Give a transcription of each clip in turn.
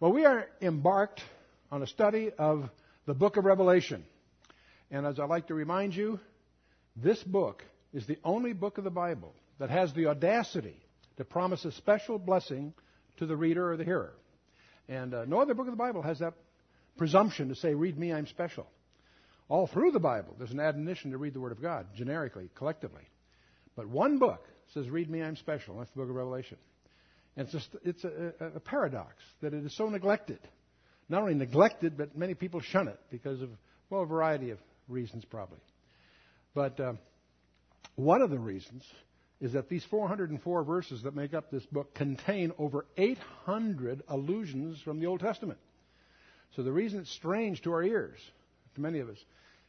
Well, we are embarked on a study of the book of Revelation. And as I like to remind you, this book is the only book of the Bible that has the audacity to promise a special blessing to the reader or the hearer. And uh, no other book of the Bible has that presumption to say, Read me, I'm special. All through the Bible, there's an admonition to read the Word of God, generically, collectively. But one book says, Read me, I'm special. and That's the book of Revelation. And it's, just, it's a, a, paradox that it is so neglected. Not only neglected, but many people shun it because of, well, a variety of reasons, probably. But uh, one of the reasons is that these 404 verses that make up this book contain over 800 allusions from the Old Testament. So the reason it's strange to our ears, to many of us,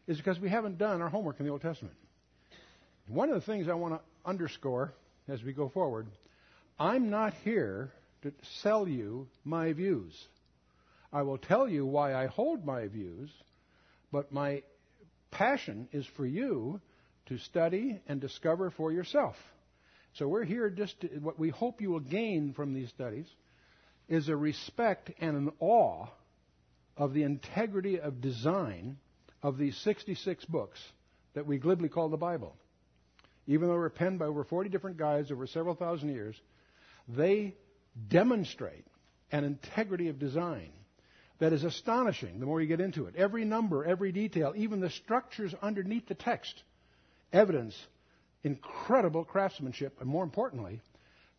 is because we haven't done our homework in the Old Testament. One of the things I want to underscore as we go forward I'm not here to sell you my views. I will tell you why I hold my views, but my passion is for you to study and discover for yourself. So we're here just to, what we hope you will gain from these studies is a respect and an awe of the integrity of design of these 66 books that we glibly call the Bible. Even though they were penned by over 40 different guys over several thousand years, they demonstrate an integrity of design that is astonishing the more you get into it. Every number, every detail, even the structures underneath the text evidence incredible craftsmanship, and more importantly,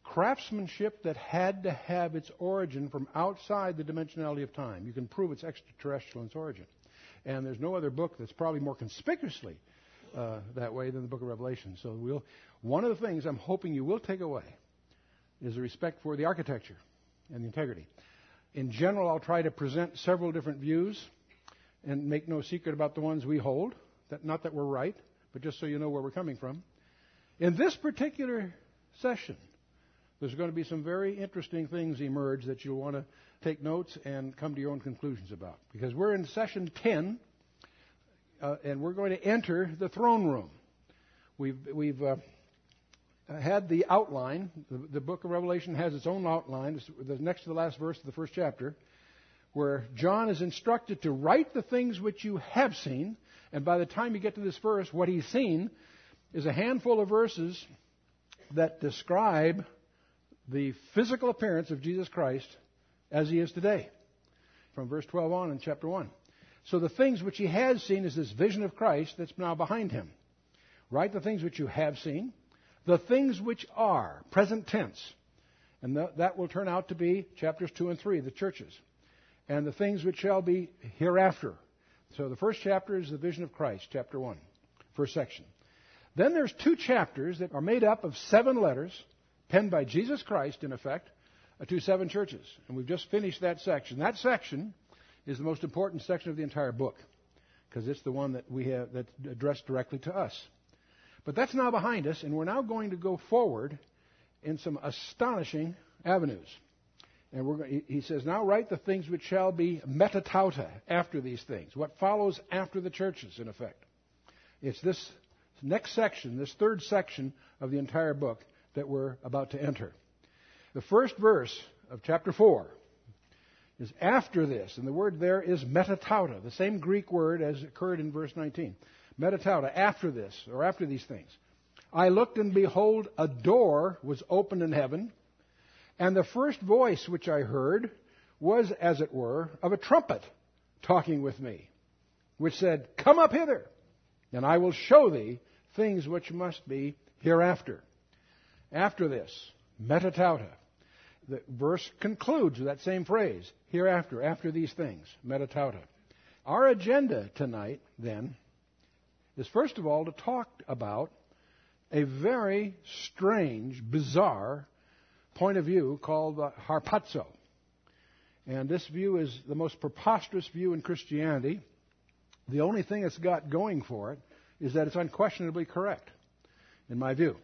craftsmanship that had to have its origin from outside the dimensionality of time. You can prove it's extraterrestrial in its origin. And there's no other book that's probably more conspicuously uh, that way than the book of Revelation. So we'll, one of the things I'm hoping you will take away is a respect for the architecture and the integrity. In general, I'll try to present several different views and make no secret about the ones we hold. That, not that we're right, but just so you know where we're coming from. In this particular session, there's going to be some very interesting things emerge that you'll want to take notes and come to your own conclusions about. Because we're in session 10, uh, and we're going to enter the throne room. We've, we've uh, had the outline. The, the, book of Revelation has its own outline. It's the next to the last verse of the first chapter, where John is instructed to write the things which you have seen. And by the time you get to this verse, what he's seen is a handful of verses that describe the physical appearance of Jesus Christ as he is today, from verse 12 on in chapter 1. So the things which he has seen is this vision of Christ that's now behind him. Write the things which you have seen, the things which are, present tense. And that will turn out to be chapters 2 and 3, the churches. And the things which shall be hereafter. So the first chapter is the vision of Christ, chapter 1, first section. Then there's two chapters that are made up of seven letters penned by Jesus Christ, in effect, uh, to seven churches. And we've just finished that section. That section is the most important section of the entire book because it's the one that we have that's addressed directly to us. But that's now behind us, and we're now going to go forward in some astonishing avenues. And he says, Now write the things which shall be metatauta after these things. What follows after the churches, in effect. It's this next section, this third section of the entire book that we're about to enter. The first verse of chapter 4 is after this, and the word there is metatauta, the same Greek word as occurred in verse 19. Metatauta, after this, or after these things. I looked, and behold, a door was opened in heaven, and the first voice which I heard was, as it were, of a trumpet talking with me, which said, Come up hither, and I will show thee things which must be hereafter. After this, metatauta. The verse concludes with that same phrase, hereafter, after these things, metatauta. Our agenda tonight, then, is first of all to talk about a very strange, bizarre point of view called the harpazo. And this view is the most preposterous view in Christianity. The only thing it's got going for it is that it's unquestionably correct, in my view.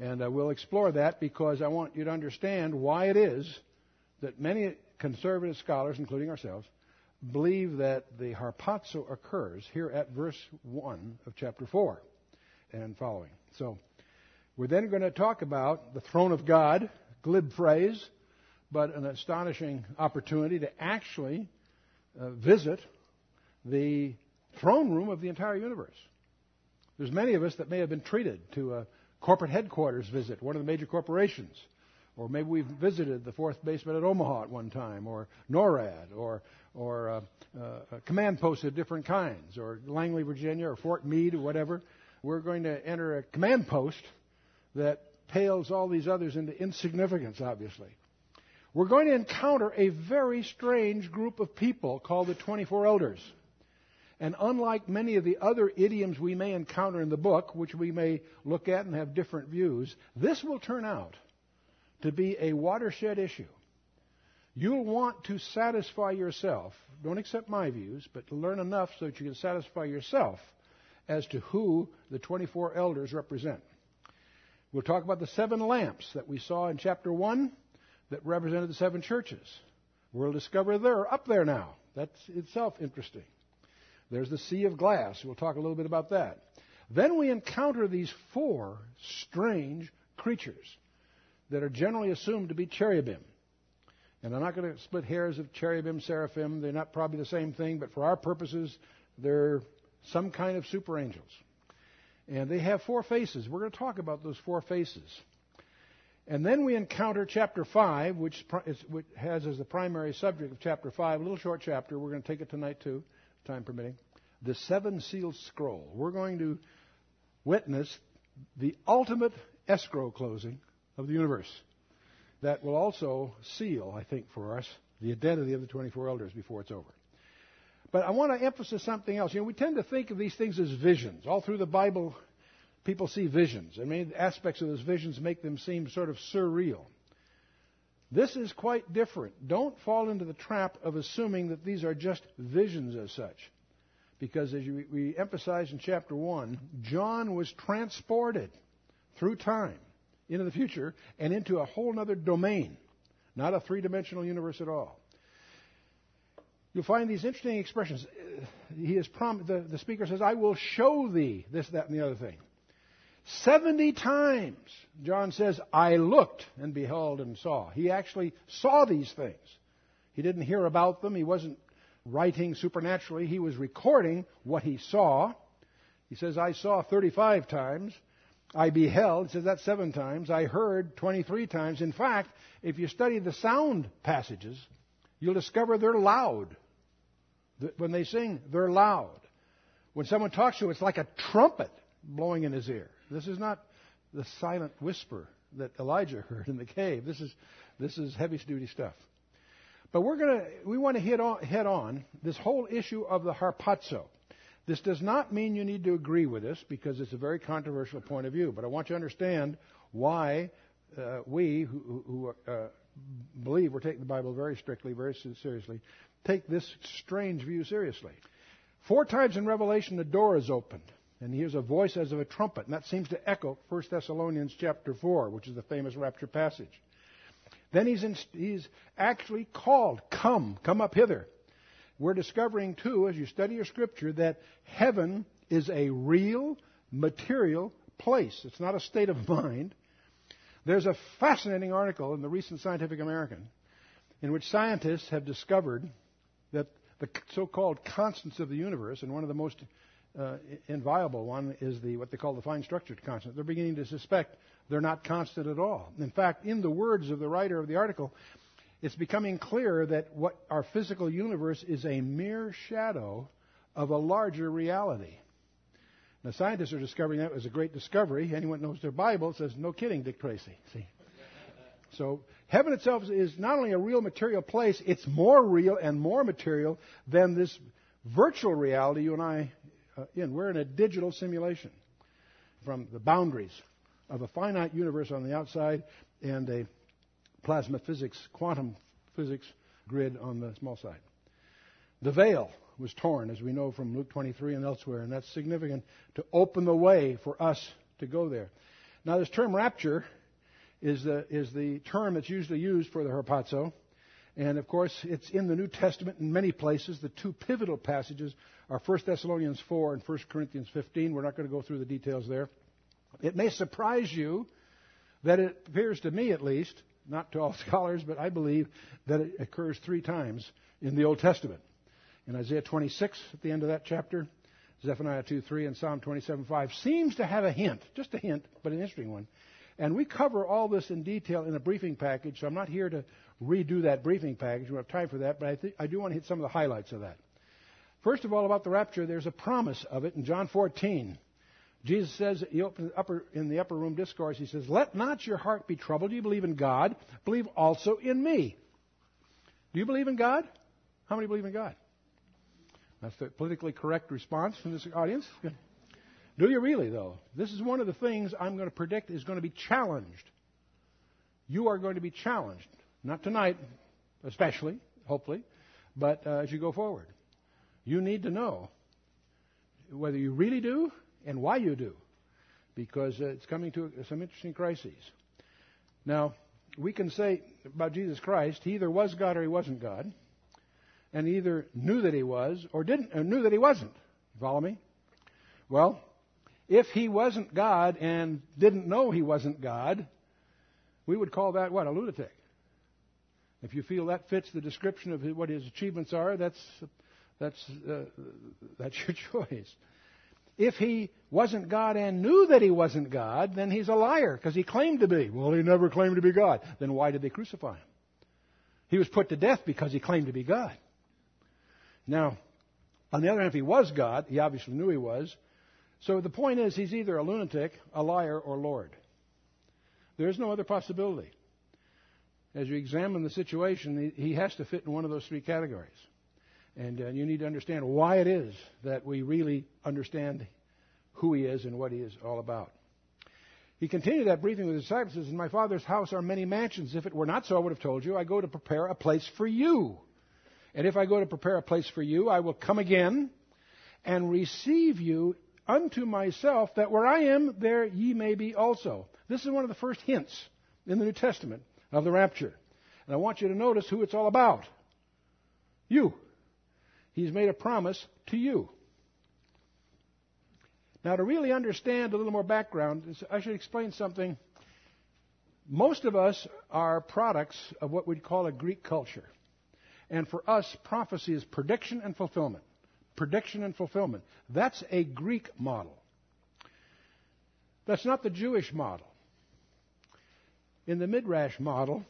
And uh, we'll explore that because I want you to understand why it is that many conservative scholars, including ourselves, believe that the harpazo occurs here at verse 1 of chapter 4 and following. So we're then going to talk about the throne of God, glib phrase, but an astonishing opportunity to actually uh, visit the throne room of the entire universe. There's many of us that may have been treated to a corporate headquarters visit, one of the major corporations. Or maybe we've visited the fourth basement at Omaha at one time, or NORAD, or, or uh, uh, command posts of different kinds, or Langley, Virginia, or Fort Meade, or whatever. We're going to enter a command post that pales all these others into insignificance, obviously. We're going to encounter a very strange group of people called the 24 elders. And unlike many of the other idioms we may encounter in the book, which we may look at and have different views, this will turn out to be a watershed issue. You'll want to satisfy yourself. Don't accept my views, but learn enough so that you can satisfy yourself as to who the 24 elders represent. We'll talk about the seven lamps that we saw in chapter 1 that represented the seven churches. We'll discover they're up there now. That's itself interesting. There's the sea of glass. We'll talk a little bit about that. Then we encounter these four strange creatures that are generally assumed to be cherubim. And I'm not going to split hairs of cherubim, seraphim. They're not probably the same thing, but for our purposes, they're some kind of super angels. And they have four faces. We're going to talk about those four faces. And then we encounter chapter 5, which, is, which has as the primary subject of chapter 5, a little short chapter. We're going to take it tonight too, time permitting. The seven sealed scroll. We're going to witness the ultimate escrow closing of the universe that will also seal, I think, for us the identity of the 24 elders before it's over. But I want to emphasize something else. You know, we tend to think of these things as visions. All through the Bible, people see visions. I mean, aspects of those visions make them seem sort of surreal. This is quite different. Don't fall into the trap of assuming that these are just visions as such. Because as we emphasize in chapter 1, John was transported through time into the future and into a whole other domain, not a three dimensional universe at all. You'll find these interesting expressions. Uh, he is prom- the, the speaker says, I will show thee this, that, and the other thing. 70 times, John says, I looked and beheld and saw. He actually saw these things. He didn't hear about them. He wasn't writing supernaturally. He was recording what he saw. He says, I saw 35 times. I beheld, he says that seven times. I heard 23 times. In fact, if you study the sound passages, you'll discover they're loud. When they sing, they're loud. When someone talks to you, it's like a trumpet blowing in his ear. This is not the silent whisper that Elijah heard in the cave. This is, this is heavy duty stuff. But we're gonna, we want to hit on, head on this whole issue of the harpazo. This does not mean you need to agree with this because it's a very controversial point of view. But I want you to understand why uh, we, who, who uh, believe we're taking the Bible very strictly, very seriously, take this strange view seriously. Four times in Revelation, the door is opened, and he hears a voice as of a trumpet, and that seems to echo 1 Thessalonians chapter 4, which is the famous rapture passage. Then he's, in, he's actually called, Come, come up hither. We're discovering, too, as you study your scripture, that heaven is a real, material place. It's not a state of mind. There's a fascinating article in the recent Scientific American in which scientists have discovered that the so-called constants of the universe, and one of the most uh, inviolable one is the what they call the fine structured constant. They're beginning to suspect they're not constant at all. In fact, in the words of the writer of the article, it's becoming clear that what our physical universe is a mere shadow of a larger reality. Now, scientists are discovering that was a great discovery. Anyone knows their Bible says, "No kidding, Dick Tracy." See, so heaven itself is not only a real material place; it's more real and more material than this virtual reality you and I uh, in. We're in a digital simulation from the boundaries of a finite universe on the outside and a plasma physics, quantum physics grid on the small side. The veil was torn, as we know from Luke 23 and elsewhere, and that's significant to open the way for us to go there. Now, this term rapture is the, is the term that's usually used for the harpazo. And of course, it's in the New Testament in many places. The two pivotal passages are 1 Thessalonians 4 and 1 Corinthians 15. We're not going to go through the details there. It may surprise you that it appears to me, at least, not to all scholars, but I believe that it occurs three times in the Old Testament. In Isaiah 26, at the end of that chapter, Zephaniah 2 3, and Psalm 27 5 seems to have a hint, just a hint, but an interesting one. And we cover all this in detail in a briefing package, so I'm not here to redo that briefing package. We don't have time for that, but I, th- I do want to hit some of the highlights of that. First of all, about the rapture, there's a promise of it in John 14. Jesus says in the upper room discourse, he says, Let not your heart be troubled. Do You believe in God, believe also in me. Do you believe in God? How many believe in God? That's the politically correct response from this audience. Do you really, though? This is one of the things I'm going to predict is going to be challenged. You are going to be challenged. Not tonight, especially, hopefully, but uh, as you go forward. You need to know whether you really do and why you do, because uh, it's coming to some interesting crises. Now, we can say about Jesus Christ, he either was God or he wasn't God, and either knew that he was or didn't or knew that he wasn't. Follow me? Well, if he wasn't God and didn't know he wasn't God, we would call that what? A lunatic. If you feel that fits the description of what his achievements are, that's that's uh, that's your choice. If he wasn't God and knew that he wasn't God, then he's a liar because he claimed to be. Well, he never claimed to be God. Then why did they crucify him? He was put to death because he claimed to be God. Now, on the other hand, if he was God, he obviously knew he was. So the point is, he's either a lunatic, a liar, or Lord. There is no other possibility. As you examine the situation, he has to fit in one of those three categories. And uh, you need to understand why it is that we really understand who he is and what he is all about. He continued that briefing with his disciples. Says, In my Father's house are many mansions. If it were not so, I would have told you. I go to prepare a place for you. And if I go to prepare a place for you, I will come again and receive you unto myself, that where I am, there ye may be also. This is one of the first hints in the New Testament of the rapture. And I want you to notice who it's all about. You. He's made a promise to you. Now, to really understand a little more background, I should explain something. Most of us are products of what we'd call a Greek culture. And for us, prophecy is prediction and fulfillment. Prediction and fulfillment. That's a Greek model. That's not the Jewish model. In the Midrash model,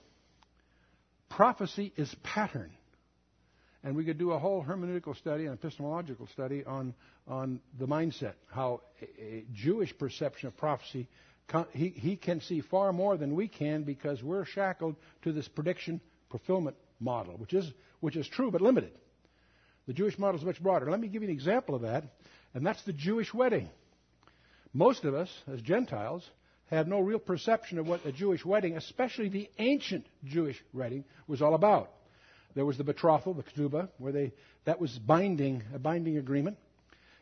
prophecy is pattern. And we could do a whole hermeneutical study and epistemological study on, on the mindset, how a, Jewish perception of prophecy, he, he can see far more than we can because we're shackled to this prediction fulfillment model, which is, which is true but limited. The Jewish model is much broader. Let me give you an example of that, and that's the Jewish wedding. Most of us, as Gentiles, have no real perception of what a Jewish wedding, especially the ancient Jewish wedding, was all about. There was the betrothal, the ketubah, where they that was binding, a binding agreement,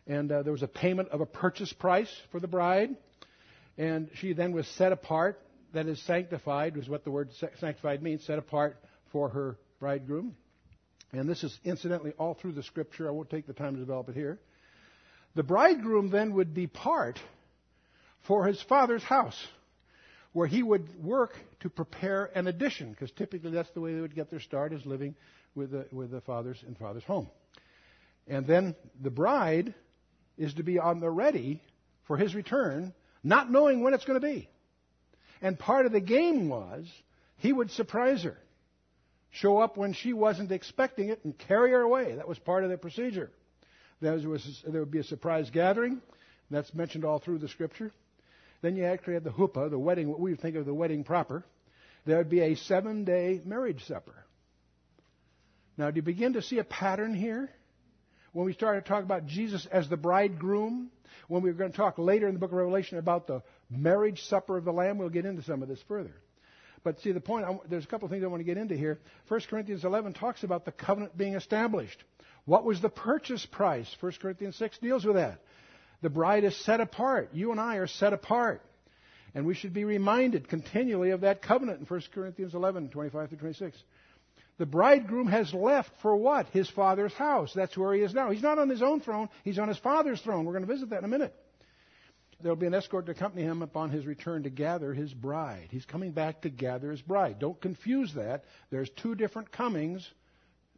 and uh, there was a payment of a purchase price for the bride, and she then was set apart. That is sanctified, was what the word sanctified means, set apart for her bridegroom. And this is incidentally all through the scripture. I won't take the time to develop it here. The bridegroom then would depart for his father's house where he would work to prepare an addition, because typically that's the way they would get their start, is living with the, with the father's and father's home. And then the bride is to be on the ready for his return, not knowing when it's going to be. And part of the game was he would surprise her, show up when she wasn't expecting it, and carry her away. That was part of the procedure. There, was, there would be a surprise gathering. That's mentioned all through the scripture. Then you actually had the huppah, the wedding, what we would think of the wedding proper. There would be a seven day marriage supper. Now, do you begin to see a pattern here? When we started to talk about Jesus as the bridegroom, when we are going to talk later in the book of Revelation about the marriage supper of the Lamb, we'll get into some of this further. But see, the point, there's a couple of things I want to get into here. 1 Corinthians 11 talks about the covenant being established. What was the purchase price? 1 Corinthians 6 deals with that. The bride is set apart. You and I are set apart. And we should be reminded continually of that covenant in 1 Corinthians 11, 25 to 26. The bridegroom has left for what? His father's house. That's where he is now. He's not on his own throne, he's on his father's throne. We're going to visit that in a minute. there'll be an escort to accompany him upon his return to gather his bride. He's coming back to gather his bride. Don't confuse that. There's two different comings.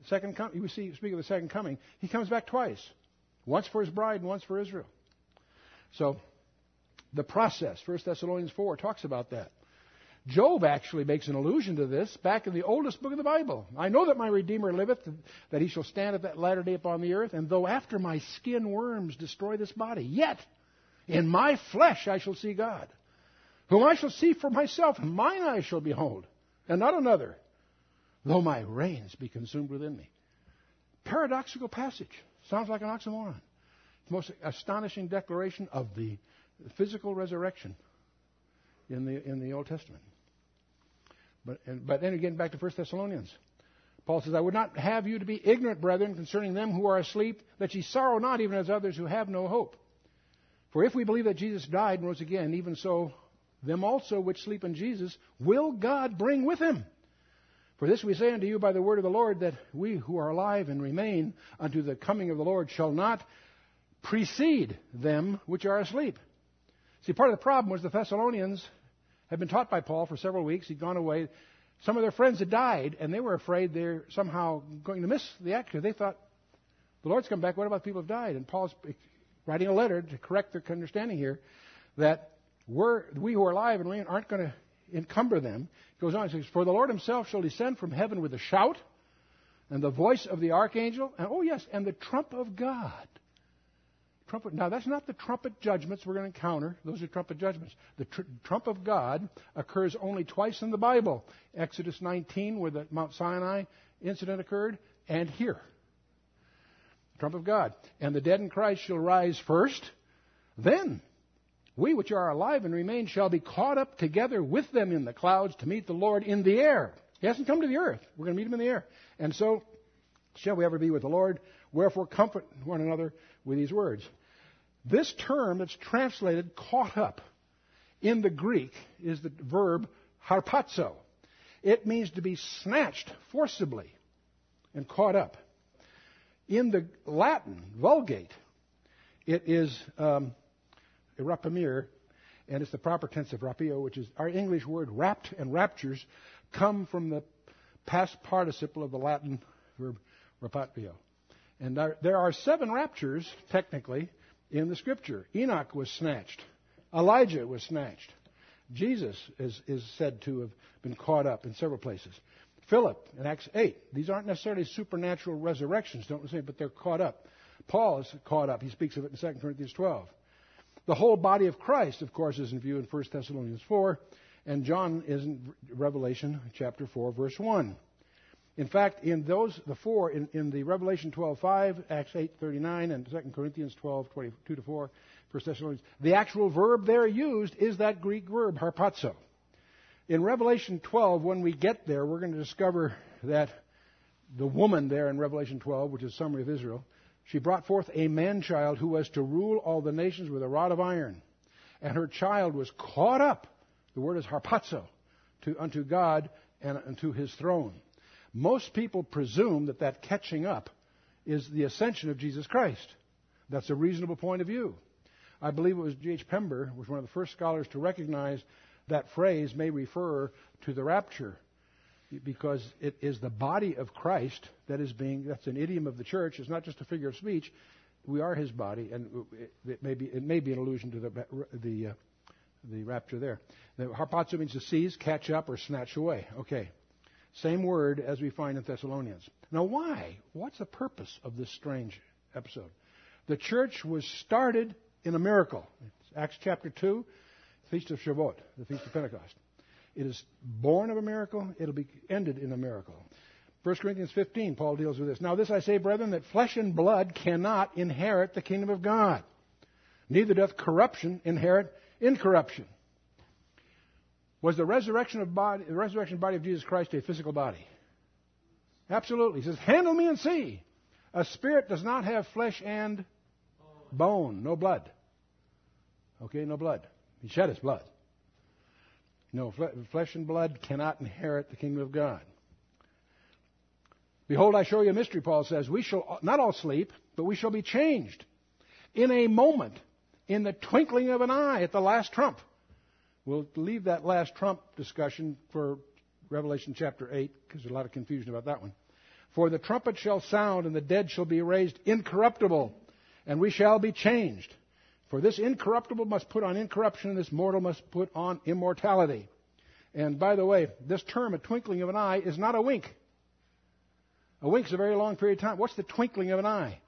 Second com- you see, speak of the second coming. He comes back twice. Once for his bride and once for Israel. So, the process, 1 Thessalonians 4 talks about that. Job actually makes an allusion to this back in the oldest book of the Bible. I know that my Redeemer liveth, that he shall stand at that latter day upon the earth, and though after my skin worms destroy this body, yet in my flesh I shall see God, whom I shall see for myself, and mine eyes shall behold, and not another, though my reins be consumed within me. Paradoxical passage. Sounds like an oxymoron. The most astonishing declaration of the physical resurrection in the, in the Old Testament. But, and, but then again, back to 1 Thessalonians. Paul says, I would not have you to be ignorant, brethren, concerning them who are asleep, that ye sorrow not even as others who have no hope. For if we believe that Jesus died and rose again, even so, them also which sleep in Jesus will God bring with him. For this we say unto you by the word of the Lord, that we who are alive and remain unto the coming of the Lord shall not precede them which are asleep. See, part of the problem was the Thessalonians had been taught by Paul for several weeks. He'd gone away. Some of their friends had died, and they were afraid they're somehow going to miss the action. They thought, the Lord's come back. What about people who have died? And Paul's writing a letter to correct their understanding here that we're, we who are alive and reign aren't going to encumber them. He goes on, he says, For the Lord himself shall descend from heaven with a shout, and the voice of the archangel, and oh yes, and the trump of God. Trumpet. Now, that's not the trumpet judgments we're going to encounter. Those are trumpet judgments. The tr- trump of God occurs only twice in the Bible Exodus 19, where the Mount Sinai incident occurred, and here. Trump of God. And the dead in Christ shall rise first. Then we which are alive and remain shall be caught up together with them in the clouds to meet the Lord in the air. He hasn't come to the earth. We're going to meet him in the air. And so shall we ever be with the Lord. Wherefore comfort one another with these words. This term that's translated caught up in the Greek is the verb harpazo. It means to be snatched forcibly and caught up. In the Latin Vulgate, it is um, rapiemur, and it's the proper tense of rapio, which is our English word rapt and raptures come from the past participle of the Latin verb rapatio. And there are seven raptures, technically, in the scripture. Enoch was snatched. Elijah was snatched. Jesus is, is said to have been caught up in several places. Philip in Acts 8. These aren't necessarily supernatural resurrections, don't say, but they're caught up. Paul is caught up. He speaks of it in 2 Corinthians 12. The whole body of Christ, of course, is in view in 1 Thessalonians 4, and John is in Revelation chapter 4, verse 1. In fact, in those, the four, in, in the Revelation 12.5, Acts 8.39, and 2 Corinthians 12.22 to 4, 1 Thessalonians, the actual verb there used is that Greek verb, harpazo. In Revelation 12, when we get there, we're going to discover that the woman there in Revelation 12, which is a summary of Israel, she brought forth a man child who was to rule all the nations with a rod of iron. And her child was caught up, the word is harpazo, to, unto God and unto his throne. Most people presume that that catching up is the ascension of Jesus Christ. That's a reasonable point of view. I believe it was G.H. Pember was one of the first scholars to recognize that phrase may refer to the rapture because it is the body of Christ that is being that's an idiom of the church it's not just a figure of speech we are his body and it may be it may be an allusion to the the uh, the rapture there the harpazo means to seize catch up or snatch away okay same word as we find in Thessalonians. Now, why? What's the purpose of this strange episode? The church was started in a miracle. It's Acts chapter 2, Feast of Shavuot, the Feast of Pentecost. It is born of a miracle, it'll be ended in a miracle. 1 Corinthians 15, Paul deals with this. Now, this I say, brethren, that flesh and blood cannot inherit the kingdom of God. Neither doth corruption inherit incorruption. Was the resurrection of body, the resurrection body of Jesus Christ a physical body? Absolutely. He says, handle me and see. A spirit does not have flesh and bone, no blood. Okay, no blood. He shed his blood. No, flesh and blood cannot inherit the kingdom of God. Behold, I show you a mystery, Paul says. We shall not all sleep, but we shall be changed in a moment, in the twinkling of an eye at the last trump. We'll leave that last trump discussion for Revelation chapter 8 because there's a lot of confusion about that one. For the trumpet shall sound and the dead shall be raised incorruptible and we shall be changed. For this incorruptible must put on incorruption and this mortal must put on immortality. And by the way, this term, a twinkling of an eye, is not a wink. A wink's a very long period of time. What's the twinkling of an eye?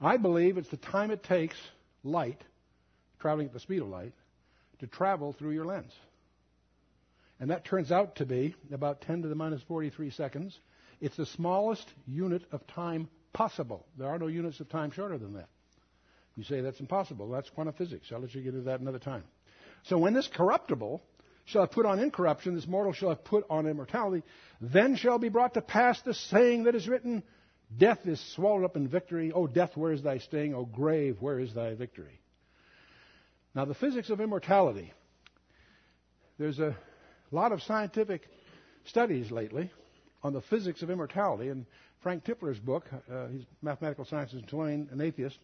I believe it's the time it takes light, traveling at the speed of light, to travel through your lens. And that turns out to be about 10 to the minus 43 seconds. It's the smallest unit of time possible. There are no units of time shorter than that. You say that's impossible. That's quantum physics. I'll let you get into that another time. So when this corruptible shall have put on incorruption, this mortal shall have put on immortality, then shall be brought to pass the saying that is written, Death is swallowed up in victory. O death, where is thy sting? O grave, where is thy victory? Now, the physics of immortality. There's a lot of scientific studies lately on the physics of immortality, and Frank Tipler's book, uh, he's mathematical sciences and Tulane, an atheist,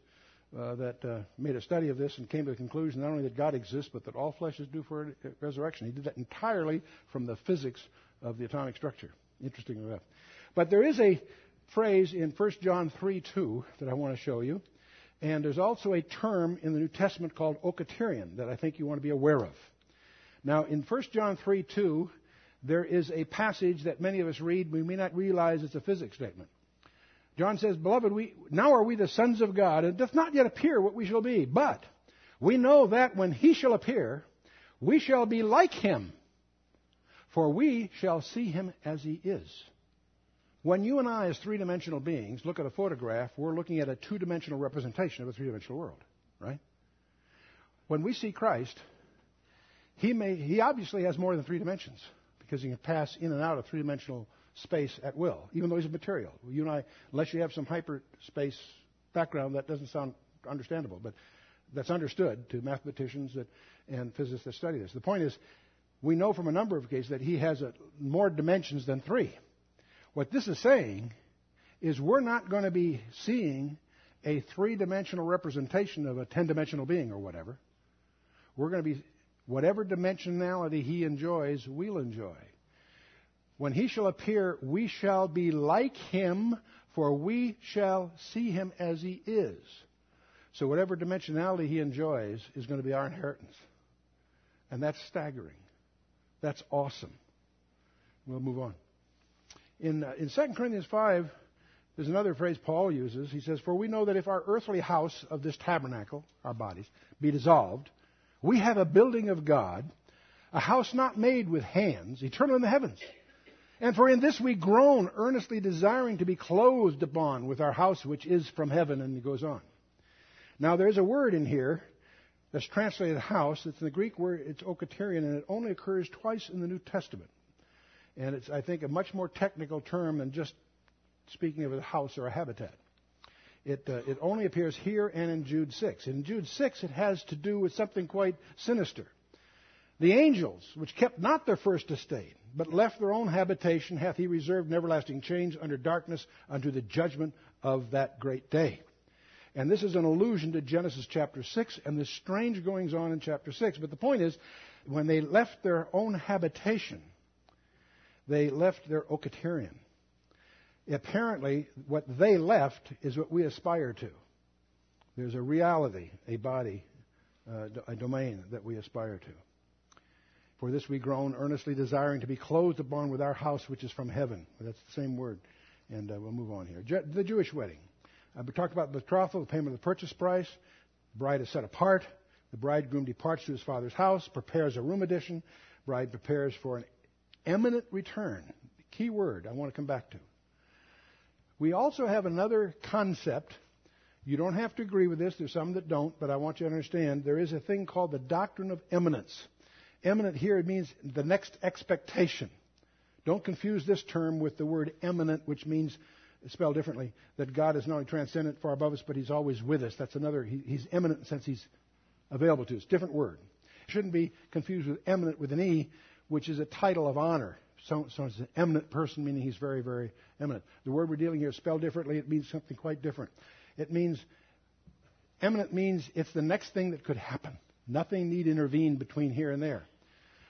uh, that uh, made a study of this and came to the conclusion not only that God exists, but that all flesh is due for resurrection. He did that entirely from the physics of the atomic structure. Interesting enough. But there is a phrase in 1 John 3 2 that I want to show you. And there's also a term in the New Testament called oiketerion that I think you want to be aware of. Now, in 1 John 3 2, there is a passage that many of us read. We may not realize it's a physics statement. John says, Beloved, we, now are we the sons of God, and it doth not yet appear what we shall be. But we know that when he shall appear, we shall be like him, for we shall see him as he is. When you and I, as three dimensional beings, look at a photograph, we're looking at a two dimensional representation of a three dimensional world, right? When we see Christ, he, may, he obviously has more than three dimensions because he can pass in and out of three dimensional space at will, even though he's a material. You and I, unless you have some hyperspace background, that doesn't sound understandable, but that's understood to mathematicians that, and physicists that study this. The point is, we know from a number of cases that he has a, more dimensions than three. What this is saying is we're not going to be seeing a three dimensional representation of a 10 dimensional being or whatever. We're going to be, whatever dimensionality he enjoys, we'll enjoy. When he shall appear, we shall be like him, for we shall see him as he is. So, whatever dimensionality he enjoys is going to be our inheritance. And that's staggering. That's awesome. We'll move on. In, uh, in 2 Corinthians 5, there's another phrase Paul uses. He says, For we know that if our earthly house of this tabernacle, our bodies, be dissolved, we have a building of God, a house not made with hands, eternal in the heavens. And for in this we groan, earnestly desiring to be clothed upon with our house which is from heaven. And he goes on. Now there's a word in here that's translated house. It's in the Greek word, it's oiketerion, and it only occurs twice in the New Testament. And it's, I think, a much more technical term than just speaking of a house or a habitat. It, uh, it only appears here and in Jude 6. In Jude 6, it has to do with something quite sinister. The angels, which kept not their first estate, but left their own habitation, hath he reserved in everlasting chains under darkness unto the judgment of that great day. And this is an allusion to Genesis chapter 6 and the strange goings on in chapter 6. But the point is, when they left their own habitation, they left their oiketerion. Apparently, what they left is what we aspire to. There's a reality, a body, uh, a domain that we aspire to. For this we groan, earnestly desiring to be clothed upon with our house which is from heaven. That's the same word. And uh, we'll move on here. Je- the Jewish wedding. Uh, we talked about the betrothal, the payment of the purchase price. The bride is set apart. The bridegroom departs to his father's house, prepares a room addition. Bride prepares for an Imminent return. Key word I want to come back to. We also have another concept. You don't have to agree with this. There's some that don't, but I want you to understand there is a thing called the doctrine of imminence. Imminent here it means the next expectation. Don't confuse this term with the word immanent, which means, spelled differently, that God is not only transcendent, far above us, but He's always with us. That's another, he, He's immanent since He's available to us. Different word. Shouldn't be confused with eminent with an E, which is a title of honor. So, so it's an eminent person, meaning he's very, very eminent. The word we're dealing here is spelled differently. It means something quite different. It means imminent means it's the next thing that could happen. Nothing need intervene between here and there.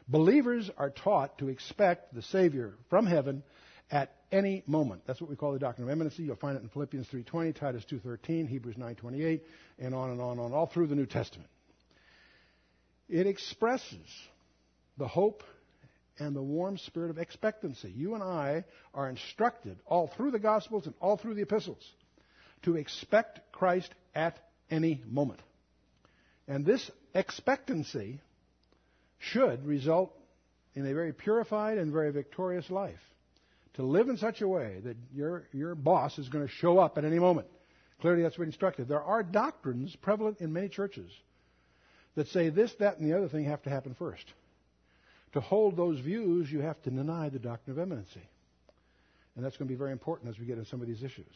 Believers are taught to expect the Savior from heaven at any moment. That's what we call the doctrine of imminency. You'll find it in Philippians 3.20, Titus 2.13, Hebrews 9.28, and on and on and on, all through the New Testament. It expresses the hope and the warm spirit of expectancy. You and I are instructed all through the Gospels and all through the epistles to expect Christ at any moment. And this expectancy should result in a very purified and very victorious life. To live in such a way that your, your boss is going to show up at any moment. Clearly, that's what instructed. There are doctrines prevalent in many churches that say this, that, and the other thing have to happen first. To hold those views, you have to deny the doctrine of imminency. And that's going to be very important as we get into some of these issues.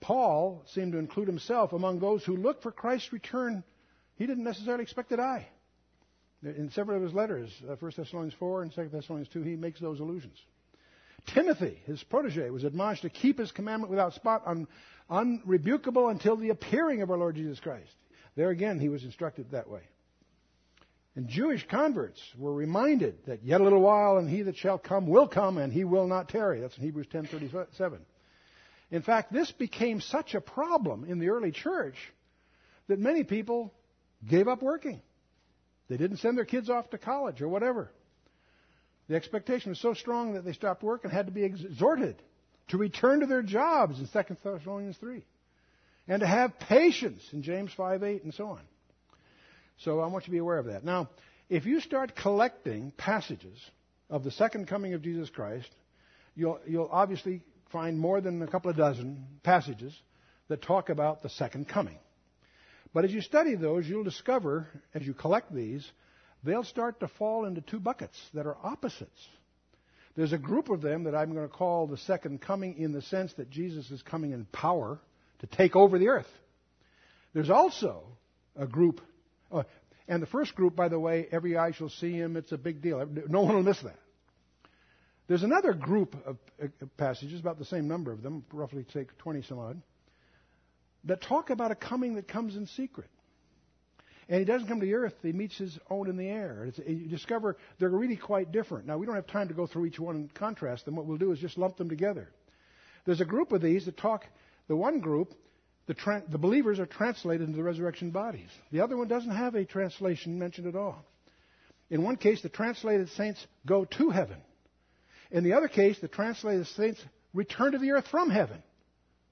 Paul seemed to include himself among those who look for Christ's return. He didn't necessarily expect to die. In several of his letters, uh, 1 Thessalonians 4 and 2 Thessalonians 2, he makes those allusions. Timothy, his protege, was admonished to keep his commandment without spot, un, unrebukable until the appearing of our Lord Jesus Christ. There again, he was instructed that way. And Jewish converts were reminded that yet a little while and he that shall come will come and he will not tarry. That's in Hebrews 10:37. In fact, this became such a problem in the early church that many people gave up working. They didn't send their kids off to college or whatever. The expectation was so strong that they stopped work and had to be exhorted to return to their jobs in 2 Thessalonians 3 and to have patience in James 5 8 and so on. So I want you to be aware of that. Now, if you start collecting passages of the second coming of Jesus Christ, you'll, you'll obviously find more than a couple of dozen passages that talk about the second coming. But as you study those, you'll discover, as you collect these, they'll start to fall into two buckets that are opposites. There's a group of them that I'm going to call the second coming in the sense that Jesus is coming in power to take over the earth. There's also a group, uh, and the first group, by the way, every eye shall see him. It's a big deal. No one will miss that. There's another group of passages, about the same number of them, roughly take 20 some odd, that talk about a coming that comes in secret. And he doesn't come to the earth, he meets his own in the air. It's, you discover they're really quite different. Now, we don't have time to go through each one and contrast them. What we'll do is just lump them together. There's a group of these that talk, the one group, the, tra- the believers are translated into the resurrection bodies. The other one doesn't have a translation mentioned at all. In one case, the translated saints go to heaven. In the other case, the translated saints return to the earth from heaven.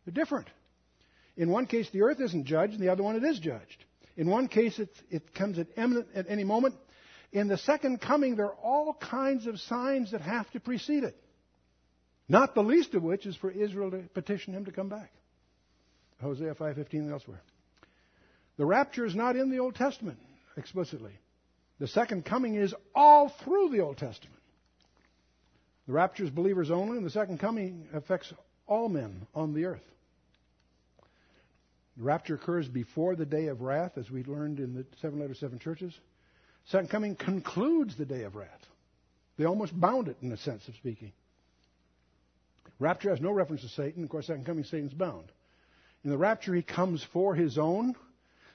They're different. In one case, the earth isn't judged, in the other one, it is judged. In one case, it comes at imminent at any moment. In the second coming, there are all kinds of signs that have to precede it. Not the least of which is for Israel to petition him to come back. Hosea 5:15 and elsewhere. The rapture is not in the Old Testament explicitly. The second coming is all through the Old Testament. The rapture is believers only, and the second coming affects all men on the earth. The rapture occurs before the day of wrath, as we learned in the seven letters, seven churches. Second coming concludes the day of wrath. They almost bound it in a sense of speaking. Rapture has no reference to Satan. Of course, second coming, Satan's bound. In the rapture, he comes for his own.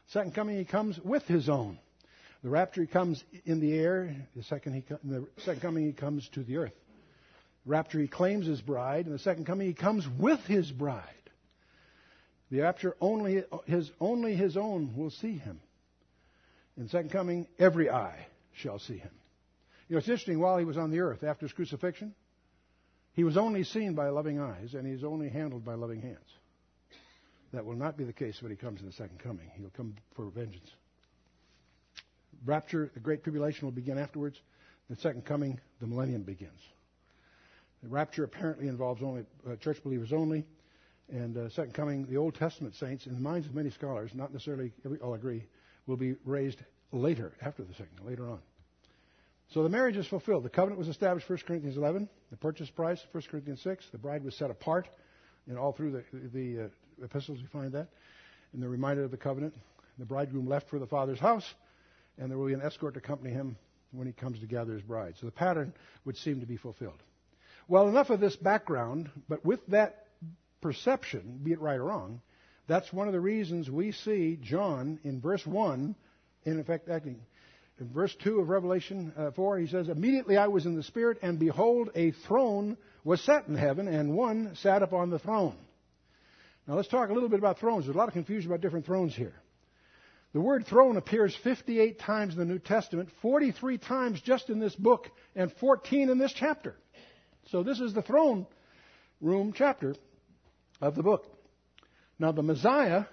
Second coming, he comes with his own. The rapture, he comes in the air. The second, he, the second coming, he comes to the earth. rapture, he claims his bride. In the second coming, he comes with his bride. The rapture, only his, only his own will see him. In second coming, every eye shall see him. You know, it's interesting, while he was on the earth after his crucifixion, he was only seen by loving eyes and he's only handled by loving hands. That will not be the case when he comes in the second coming. He'll come for vengeance. Rapture, the Great Tribulation will begin afterwards. The second coming, the millennium begins. The rapture apparently involves only uh, church believers only and uh, second coming, the Old Testament saints, in the minds of many scholars, not necessarily every, all agree, will be raised later, after the second, later on. So the marriage is fulfilled. The covenant was established, 1 Corinthians 11. The purchase price, 1 Corinthians 6. The bride was set apart. And all through the, the uh, epistles, we find that. And the reminder of the covenant. The bridegroom left for the father's house, and there will be an escort to accompany him when he comes to gather his bride. So the pattern would seem to be fulfilled. Well, enough of this background, but with that perception, be it right or wrong, That's one of the reasons we see John in verse 1, in effect, acting. In verse 2 of Revelation uh, 4, he says, Immediately I was in the Spirit, and behold, a throne was set in heaven, and one sat upon the throne. Now let's talk a little bit about thrones. There's a lot of confusion about different thrones here. The word throne appears 58 times in the New Testament, 43 times just in this book, and 14 in this chapter. So this is the throne room chapter of the book. Now the Messiah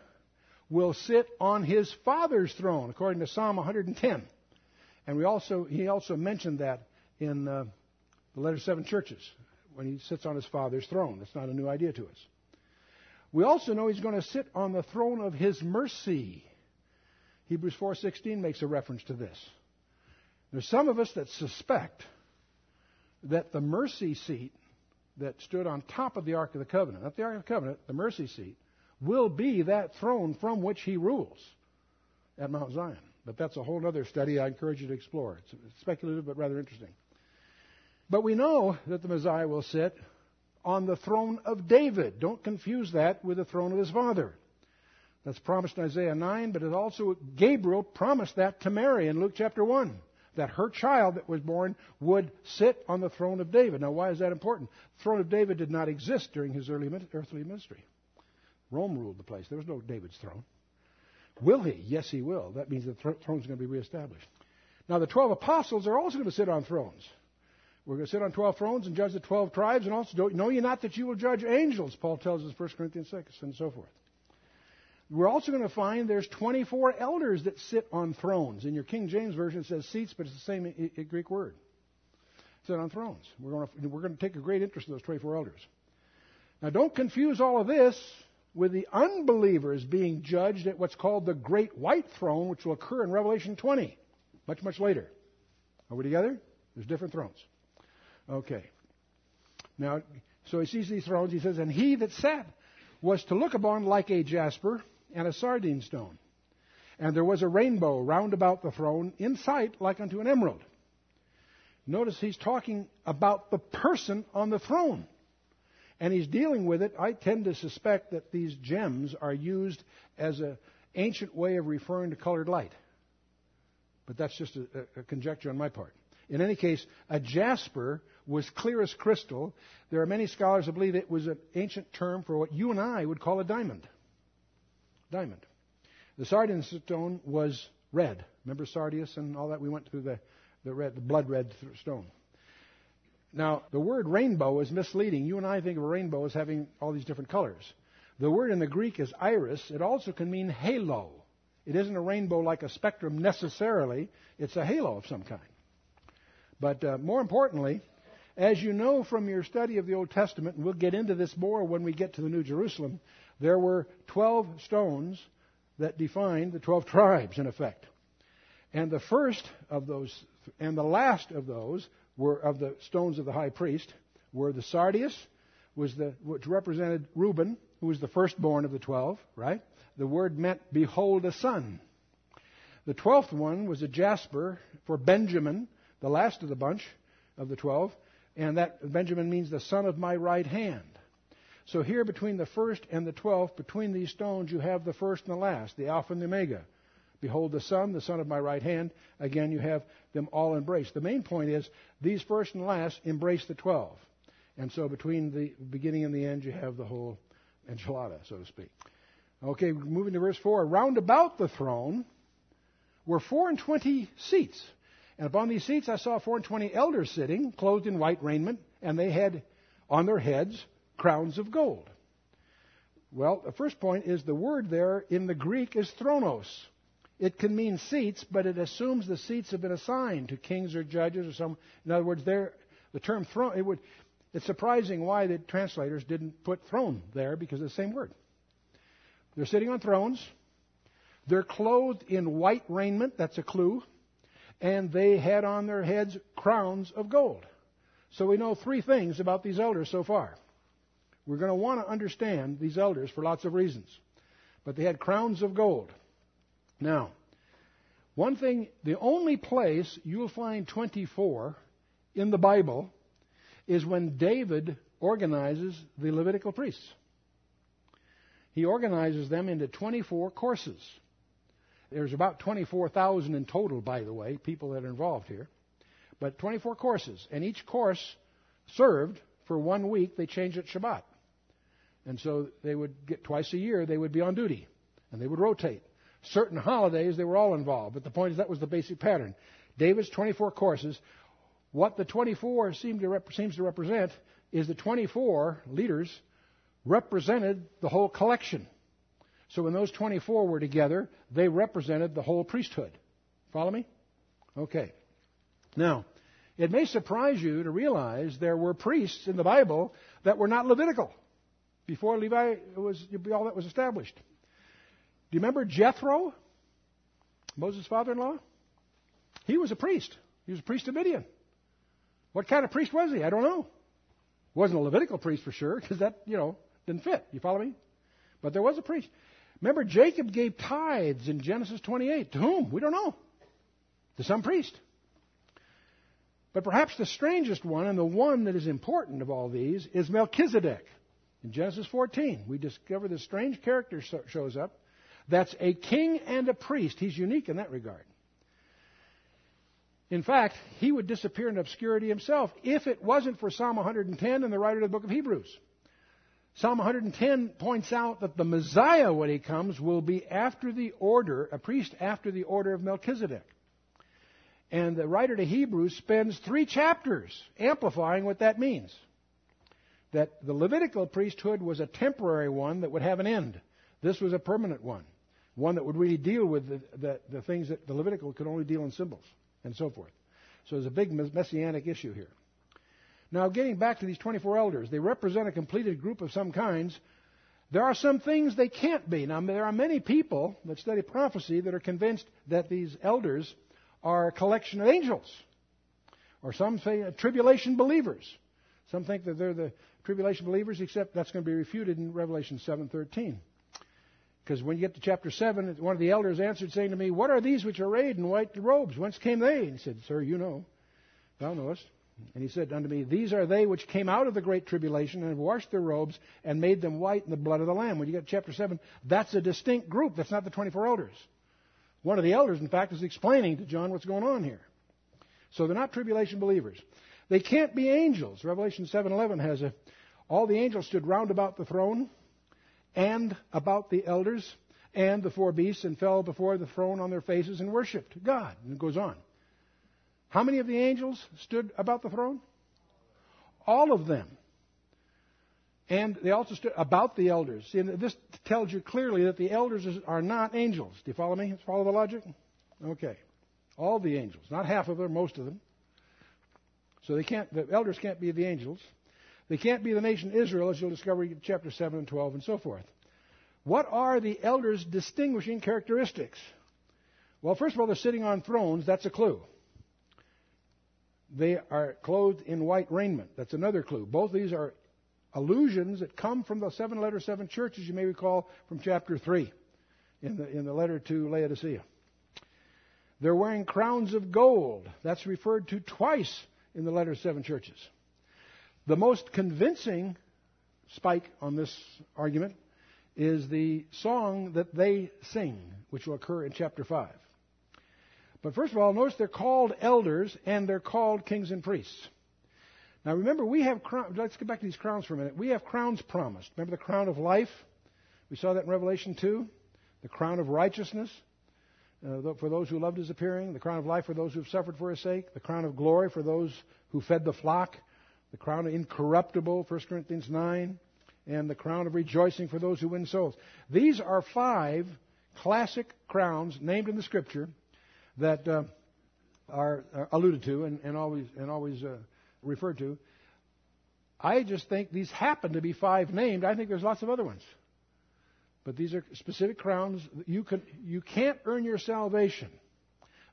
will sit on his father's throne, according to Psalm 110. And we also, he also mentioned that in uh, the letter to seven churches, when he sits on his father's throne. That's not a new idea to us. We also know he's going to sit on the throne of his mercy. Hebrews 4:16 makes a reference to this. There's some of us that suspect that the mercy seat that stood on top of the Ark of the Covenant, not the Ark of the Covenant, the mercy seat, will be that throne from which he rules at Mount Zion. But that's a whole other study I encourage you to explore. It's speculative but rather interesting. But we know that the Messiah will sit on the throne of David. Don't confuse that with the throne of his father. That's promised in Isaiah 9, but it also Gabriel promised that to Mary in Luke chapter 1 that her child that was born would sit on the throne of David. Now, why is that important? The throne of David did not exist during his early earthly ministry. Rome ruled the place. There was no David's throne. Will he? Yes, he will. That means the throne's going to be reestablished. Now, the 12 apostles are also going to sit on thrones. We're going to sit on 12 thrones and judge the 12 tribes, and also, know ye not that you will judge angels, Paul tells us in 1 Corinthians 6, and so forth. We're also going to find there's 24 elders that sit on thrones. In your King James Version, it says seats, but it's the same Greek word. Sit on thrones. We're going, to, we're going to take a great interest in those 24 elders. Now, don't confuse all of this with the unbelievers being judged at what's called the Great White Throne, which will occur in Revelation 20, much, much later. Are we together? There's different thrones. Okay. Now, so he sees these thrones. He says, And he that sat was to look upon like a jasper and a sardine stone. And there was a rainbow round about the throne, in sight like unto an emerald. Notice he's talking about the person on the throne. And he's dealing with it. I tend to suspect that these gems are used as an ancient way of referring to colored light. But that's just a, a conjecture on my part. In any case, a jasper was clear as crystal. There are many scholars who believe it was an ancient term for what you and I would call a diamond. Diamond. The sardine stone was red. Remember sardius and all that? We went through the, the red, the blood red stone. Now, the word rainbow is misleading. You and I think of a rainbow as having all these different colors. The word in the Greek is iris. It also can mean halo. It isn't a rainbow like a spectrum necessarily. It's a halo of some kind. But uh, more importantly, as you know from your study of the Old Testament, and we'll get into this more when we get to the New Jerusalem, there were 12 stones that defined the 12 tribes, in effect. And the first of those, and the last of those, were of the stones of the high priest, were the sardius, was the, which represented Reuben, who was the firstborn of the 12, right? The word meant, behold a son. The twelfth one was a jasper for Benjamin, the last of the bunch of the twelve, and that Benjamin means the son of my right hand. So here between the first and the twelfth, between these stones, you have the first and the last, the Alpha and the Omega. Behold the Son, the Son of my right hand. Again, you have them all embraced. The main point is these first and last embrace the twelve. And so between the beginning and the end, you have the whole enchilada, so to speak. Okay, moving to verse 4. Round about the throne were four and twenty seats. And upon these seats I saw four and twenty elders sitting, clothed in white raiment, and they had on their heads crowns of gold. Well, the first point is the word there in the Greek is thronos. It can mean seats, but it assumes the seats have been assigned to kings or judges or some. In other words, there the term throne. It would. It's surprising why the translators didn't put throne there because it's the same word. They're sitting on thrones. They're clothed in white raiment. That's a clue and they had on their heads crowns of gold. So we know three things about these elders so far. We're going to want to understand these elders for lots of reasons. But they had crowns of gold. Now, one thing, the only place you'll find 24 in the Bible is when David organizes the Levitical priests. he organizes them into 24 courses. There's about 24,000 in total, by the way, people that are involved here. But 24 courses. And each course served for one week, they changed it Shabbat. And so they would get twice a year, they would be on duty. And they would rotate. Certain holidays, they were all involved. But the point is, that was the basic pattern. David's 24 courses. What the 24 seem to rep- seems to represent is the 24 leaders represented the whole collection. So when those 24 were together, they represented the whole priesthood. Follow me? Okay. Now, it may surprise you to realize there were priests in the Bible that were not Levitical before Levi was all that was established. Do you remember Jethro, Moses' father-in-law? He was a priest. He was a priest of Midian. What kind of priest was he? I don't know. Wasn't a Levitical priest for sure, because that, you know, didn't fit. You follow me? But there was a priest. Remember, Jacob gave tithes in Genesis 28. To whom? We don't know. To some priest. But perhaps the strangest one, and the one that is important of all these, is Melchizedek. In Genesis 14, we discover this strange character shows up. That's a king and a priest. He's unique in that regard. In fact, he would disappear in obscurity himself if it wasn't for Psalm 110 and the writer of the book of Hebrews. Psalm 110 points out that the Messiah, when he comes, will be after the order, a priest after the order of Melchizedek. And the writer to Hebrews spends three chapters amplifying what that means. That the Levitical priesthood was a temporary one that would have an end. This was a permanent one. One that would really deal with the, the, the things that the Levitical could only deal in symbols and so forth. So there's a big messianic issue here. Now, getting back to these 24 elders, they represent a completed group of some kinds. There are some things they can't be. Now, there are many people that study prophecy that are convinced that these elders are a collection of angels. Or some say tribulation believers. Some think that they're the tribulation believers, except that's going to be refuted in Revelation 7.13. Because when you get to chapter 7, one of the elders answered, saying to me, What are these which are arrayed in white robes? Whence came they? And he said, Sir, you know. Thou knowest. And he said unto me, These are they which came out of the great tribulation and have washed their robes and made them white in the blood of the Lamb. When you get to chapter 7, that's a distinct group. That's not the 24 elders. One of the elders, in fact, is explaining to John what's going on here. So they're not tribulation believers. They can't be angels. Revelation 7:11 has a all the angels stood round about the throne and about the elders and the four beasts and fell before the throne on their faces and worshiped God. And it goes on. How many of the angels stood about the throne? All of them. And they also stood about the elders. See, this tells you clearly that the elders are not angels. Do you follow me? Follow the logic? Okay. All the angels. Not half of them, most of them. So they can't, the elders can't be the angels. They can't be the nation Israel, as you'll discover in chapter 7 and 12 and so forth. What are the elders' distinguishing characteristics? Well, first of all, they're sitting on thrones. That's a clue. They are clothed in white raiment. That's another clue. Both these are allusions that come from the seven letter, seven churches, you may recall from chapter 3 in the, in the letter to Laodicea. They're wearing crowns of gold. That's referred to twice in the letter to seven churches. The most convincing spike on this argument is the song that they sing, which will occur in chapter 5. But first of all, notice they're called elders and they're called kings and priests. Now remember, we have crowns. Let's get back to these crowns for a minute. We have crowns promised. Remember the crown of life? We saw that in Revelation 2. The crown of righteousness uh, for those who loved his appearing. The crown of life for those who have suffered for his sake. The crown of glory for those who fed the flock. The crown of incorruptible, 1 Corinthians 9. And the crown of rejoicing for those who win souls. These are five classic crowns named in the Scripture that uh, are, alluded to and, and always, and always uh, referred to. I just think these happen to be five named. I think there's lots of other ones. But these are specific crowns. You, can, you can't earn your salvation,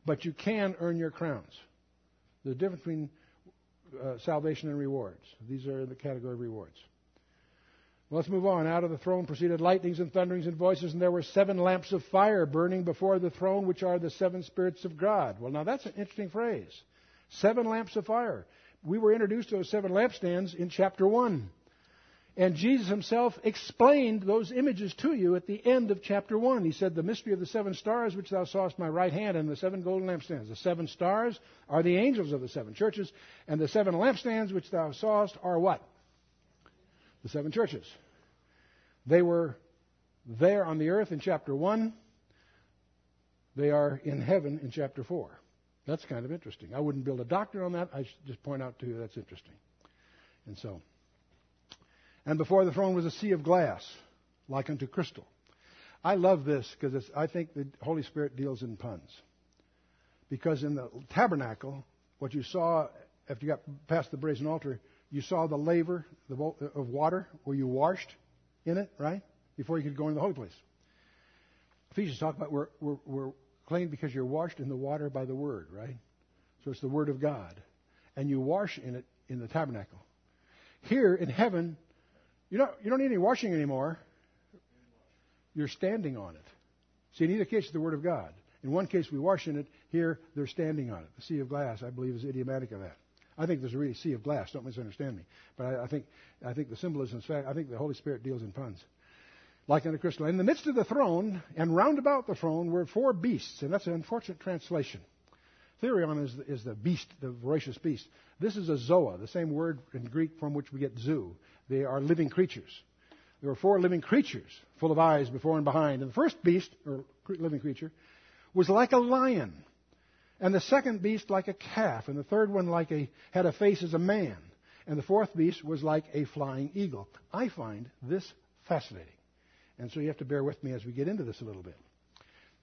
but you can earn your crowns. The difference between uh, salvation and rewards. These are in the category of rewards. Let's move on. Out of the throne proceeded lightnings and thunderings and voices, and there were seven lamps of fire burning before the throne, which are the seven spirits of God. Well, now that's an interesting phrase. Seven lamps of fire. We were introduced to those seven lampstands in chapter 1. And Jesus himself explained those images to you at the end of chapter 1. He said, The mystery of the seven stars which thou sawest my right hand and the seven golden lampstands. The seven stars are the angels of the seven churches, and the seven lampstands which thou sawest are what? The seven churches. They were there on the earth in chapter 1. They are in heaven in chapter 4. That's kind of interesting. I wouldn't build a doctrine on that. I just point out to you that's interesting. And so. And before the throne was a sea of glass, like unto crystal. I love this because I think the Holy Spirit deals in puns. Because in the tabernacle, what you saw after you got past the brazen altar, you saw the laver uh, of water where you washed in it, right? Before you could go into the holy place. Ephesians talk about we're, we're, we're clean because you're washed in the water by the word, right? So it's the word of God. And you wash in it in the tabernacle. Here in heaven, you don't, you don't need any washing anymore. You're standing on it. See, in either case, it's the Word of God. In one case, we wash in it. Here, they're standing on it. The sea of glass, I believe, is idiomatic of that. I think there's a really sea of glass. Don't misunderstand me. But I, I think, I think the symbolism is fact. I think the Holy Spirit deals in puns. Like in a crystal. In the midst of the throne and round about the throne were four beasts, and that's an unfortunate translation. Therion is is the beast, the voracious beast. This is a zoa, the same word in Greek from which we get zoo. They are living creatures. There were four living creatures, full of eyes before and behind. And the first beast, or living creature, was like a lion. And the second beast like a calf. And the third one like a, had a face as a man. And the fourth beast was like a flying eagle. I find this fascinating. And so you have to bear with me as we get into this a little bit.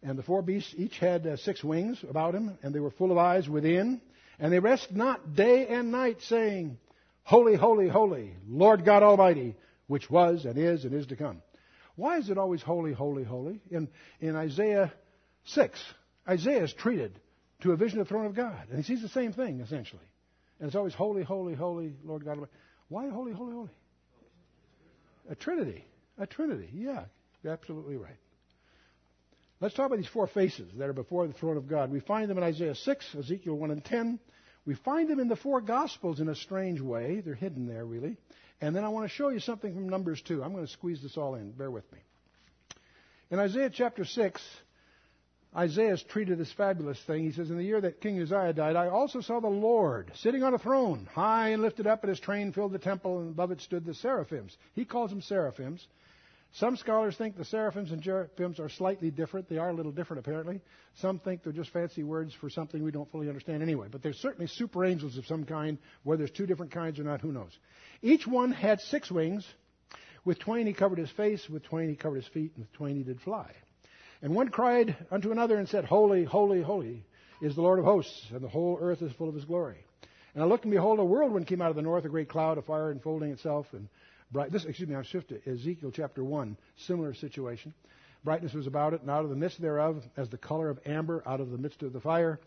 And the four beasts each had uh, six wings about them, and they were full of eyes within. And they rest not day and night, saying, Holy, holy, holy, Lord God Almighty, which was and is and is to come. Why is it always holy, holy, holy? In, in Isaiah 6, Isaiah is treated to a vision of the throne of God. And he sees the same thing, essentially. And it's always holy, holy, holy, Lord God. Why holy, holy, holy? A trinity. A trinity. Yeah, you're absolutely right. Let's talk about these four faces that are before the throne of God. We find them in Isaiah 6, Ezekiel 1 and 10, we find them in the four Gospels in a strange way. They're hidden there, really. And then I want to show you something from Numbers 2. I'm going to squeeze this all in. Bear with me. In Isaiah chapter 6, Isaiah is treated this fabulous thing. He says, In the year that King Uzziah died, I also saw the Lord sitting on a throne, high and lifted up, and his train filled the temple, and above it stood the seraphims. He calls them seraphims. Some scholars think the seraphims and cherubims are slightly different. They are a little different, apparently. Some think they're just fancy words for something we don't fully understand anyway. But they're certainly super angels of some kind. Whether there's two different kinds or not, who knows? Each one had six wings. With twain he covered his face, with twain he covered his feet, and with twain he did fly. And one cried unto another and said, Holy, holy, holy is the Lord of hosts, and the whole earth is full of his glory. And I looked, and behold, a whirlwind came out of the north, a great cloud of fire enfolding itself, and bright. This, excuse me, I'll shift to Ezekiel chapter 1, similar situation. Brightness was about it, and out of the midst thereof, as the color of amber, out of the midst of the fire,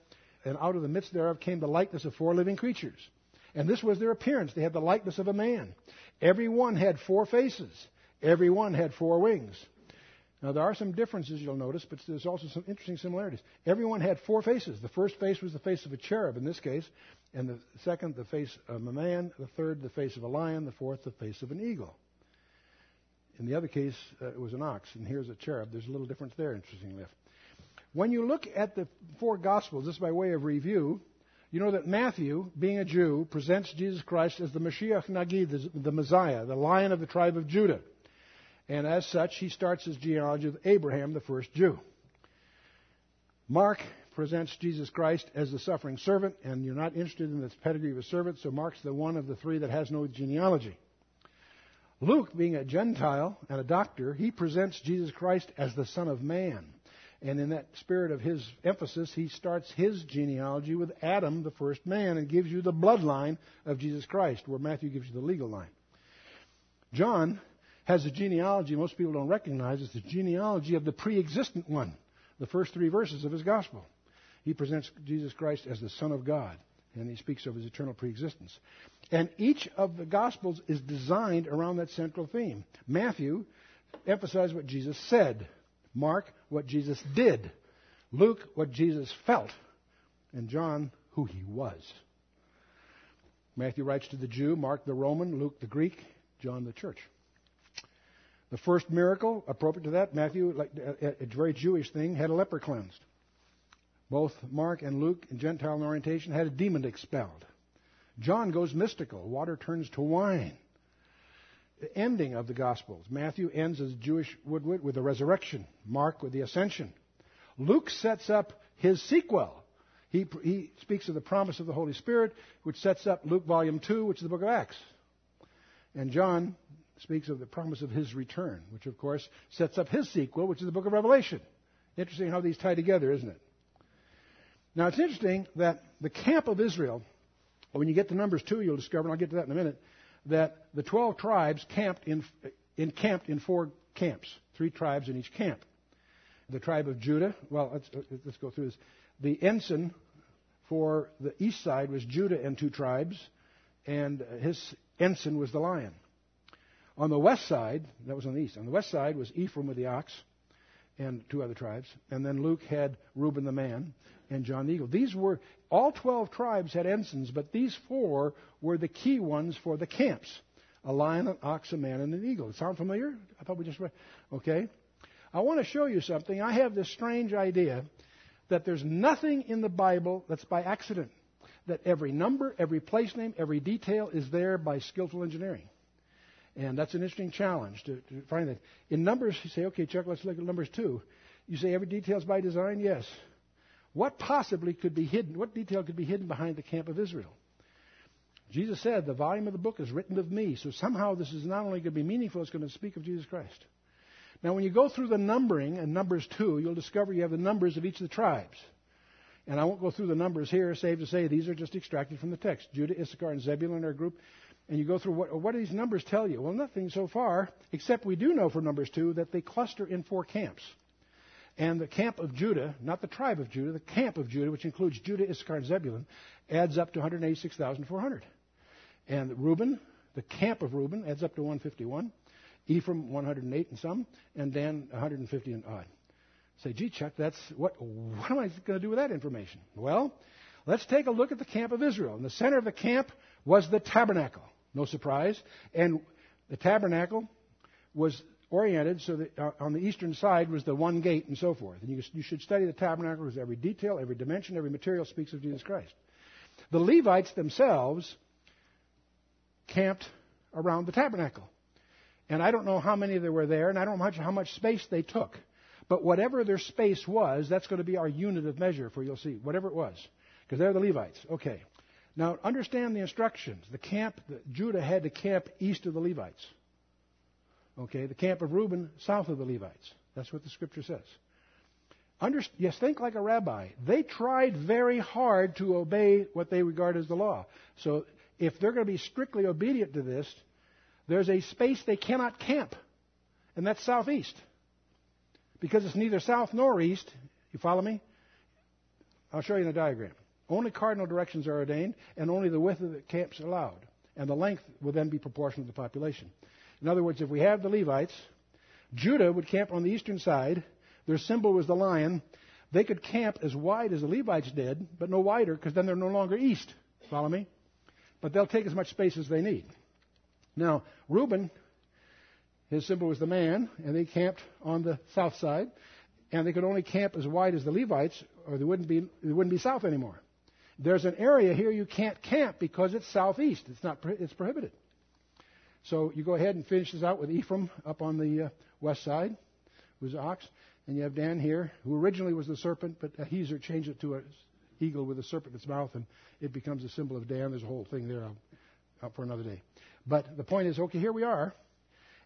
and out of the midst thereof came the likeness of four living creatures. And this was their appearance. They had the likeness of a man. Every one had four faces. Every one had four wings. Now, there are some differences you'll notice, but there's also some interesting similarities. Everyone had four faces. The first face was the face of a cherub in this case, and the second, the face of a man, the third, the face of a lion, the fourth, the face of an eagle. In the other case, uh, it was an ox, and here's a cherub. There's a little difference there, interestingly. When you look at the four Gospels, just by way of review, you know that Matthew, being a Jew, presents Jesus Christ as the Mashiach Nagid, the, the Messiah, the lion of the tribe of Judah. And as such, he starts his genealogy with Abraham, the first Jew. Mark presents Jesus Christ as the suffering servant, and you're not interested in the pedigree of a servant, so Mark's the one of the three that has no genealogy. Luke, being a Gentile and a doctor, he presents Jesus Christ as the Son of Man. And in that spirit of his emphasis, he starts his genealogy with Adam, the first man, and gives you the bloodline of Jesus Christ, where Matthew gives you the legal line. John has a genealogy most people don't recognize. It's the genealogy of the pre existent one, the first three verses of his gospel. He presents Jesus Christ as the Son of God, and he speaks of his eternal preexistence. And each of the gospels is designed around that central theme. Matthew emphasized what Jesus said, Mark, what Jesus did, Luke, what Jesus felt, and John, who he was. Matthew writes to the Jew, Mark the Roman, Luke the Greek, John the church. The first miracle appropriate to that, Matthew, like a, a very Jewish thing, had a leper cleansed. Both Mark and Luke, in Gentile orientation, had a demon expelled. John goes mystical. Water turns to wine. The ending of the Gospels. Matthew ends as a Jewish would with the resurrection. Mark with the ascension. Luke sets up his sequel. He, he speaks of the promise of the Holy Spirit, which sets up Luke volume 2, which is the book of Acts. And John speaks of the promise of his return, which of course sets up his sequel, which is the book of Revelation. Interesting how these tie together, isn't it? Now it's interesting that the camp of Israel, when you get to Numbers 2, you'll discover, and I'll get to that in a minute, that the 12 tribes camped in, encamped in four camps, three tribes in each camp. The tribe of Judah, well, let's, let's go through this. The ensign for the east side was Judah and two tribes, and his ensign was the lion. On the west side, that was on the east, on the west side was Ephraim with the ox and two other tribes. And then Luke had Reuben the man and John the eagle. These were, all 12 tribes had ensigns, but these four were the key ones for the camps a lion, an ox, a man, and an eagle. Sound familiar? I thought we just read. Okay. I want to show you something. I have this strange idea that there's nothing in the Bible that's by accident. That every number, every place name, every detail is there by skillful engineering. And that's an interesting challenge to, to find that. In Numbers, you say, okay, Chuck, let's look at Numbers 2. You say every detail is by design? Yes. What possibly could be hidden? What detail could be hidden behind the camp of Israel? Jesus said, the volume of the book is written of me. So somehow this is not only going to be meaningful, it's going to speak of Jesus Christ. Now, when you go through the numbering in Numbers 2, you'll discover you have the numbers of each of the tribes. And I won't go through the numbers here, save to say these are just extracted from the text. Judah, Issachar, and Zebulun are grouped and you go through what, what do these numbers tell you? Well, nothing so far, except we do know from Numbers 2 that they cluster in four camps. And the camp of Judah, not the tribe of Judah, the camp of Judah, which includes Judah, Issachar, and Zebulun, adds up to 186,400. And Reuben, the camp of Reuben, adds up to 151. Ephraim, 108 and some. And Dan, 150 and odd. Say, gee, Chuck, that's what, what am I going to do with that information? Well, let's take a look at the camp of Israel. In the center of the camp was the tabernacle. No surprise. And the tabernacle was oriented so that uh, on the eastern side was the one gate and so forth. And you, you should study the tabernacle because every detail, every dimension, every material speaks of Jesus Christ. The Levites themselves camped around the tabernacle. And I don't know how many there were there, and I don't know how much, how much space they took. But whatever their space was, that's going to be our unit of measure for you'll see, whatever it was. Because they're the Levites. Okay. Now, understand the instructions. The camp, the, Judah had to camp east of the Levites. Okay, the camp of Reuben south of the Levites. That's what the scripture says. Under, yes, think like a rabbi. They tried very hard to obey what they regard as the law. So if they're going to be strictly obedient to this, there's a space they cannot camp, and that's southeast. Because it's neither south nor east. You follow me? I'll show you in the diagram. Only cardinal directions are ordained, and only the width of the camps allowed. And the length will then be proportional to the population. In other words, if we have the Levites, Judah would camp on the eastern side. Their symbol was the lion. They could camp as wide as the Levites did, but no wider, because then they're no longer east. Follow me? But they'll take as much space as they need. Now, Reuben, his symbol was the man, and they camped on the south side, and they could only camp as wide as the Levites, or they wouldn't be, they wouldn't be south anymore. There's an area here you can't camp because it's southeast. It's not. It's prohibited. So you go ahead and finish this out with Ephraim up on the uh, west side, who's ox, and you have Dan here, who originally was the serpent, but Ahiezer changed it to an eagle with a serpent in its mouth, and it becomes a symbol of Dan. There's a whole thing there up for another day. But the point is, okay, here we are,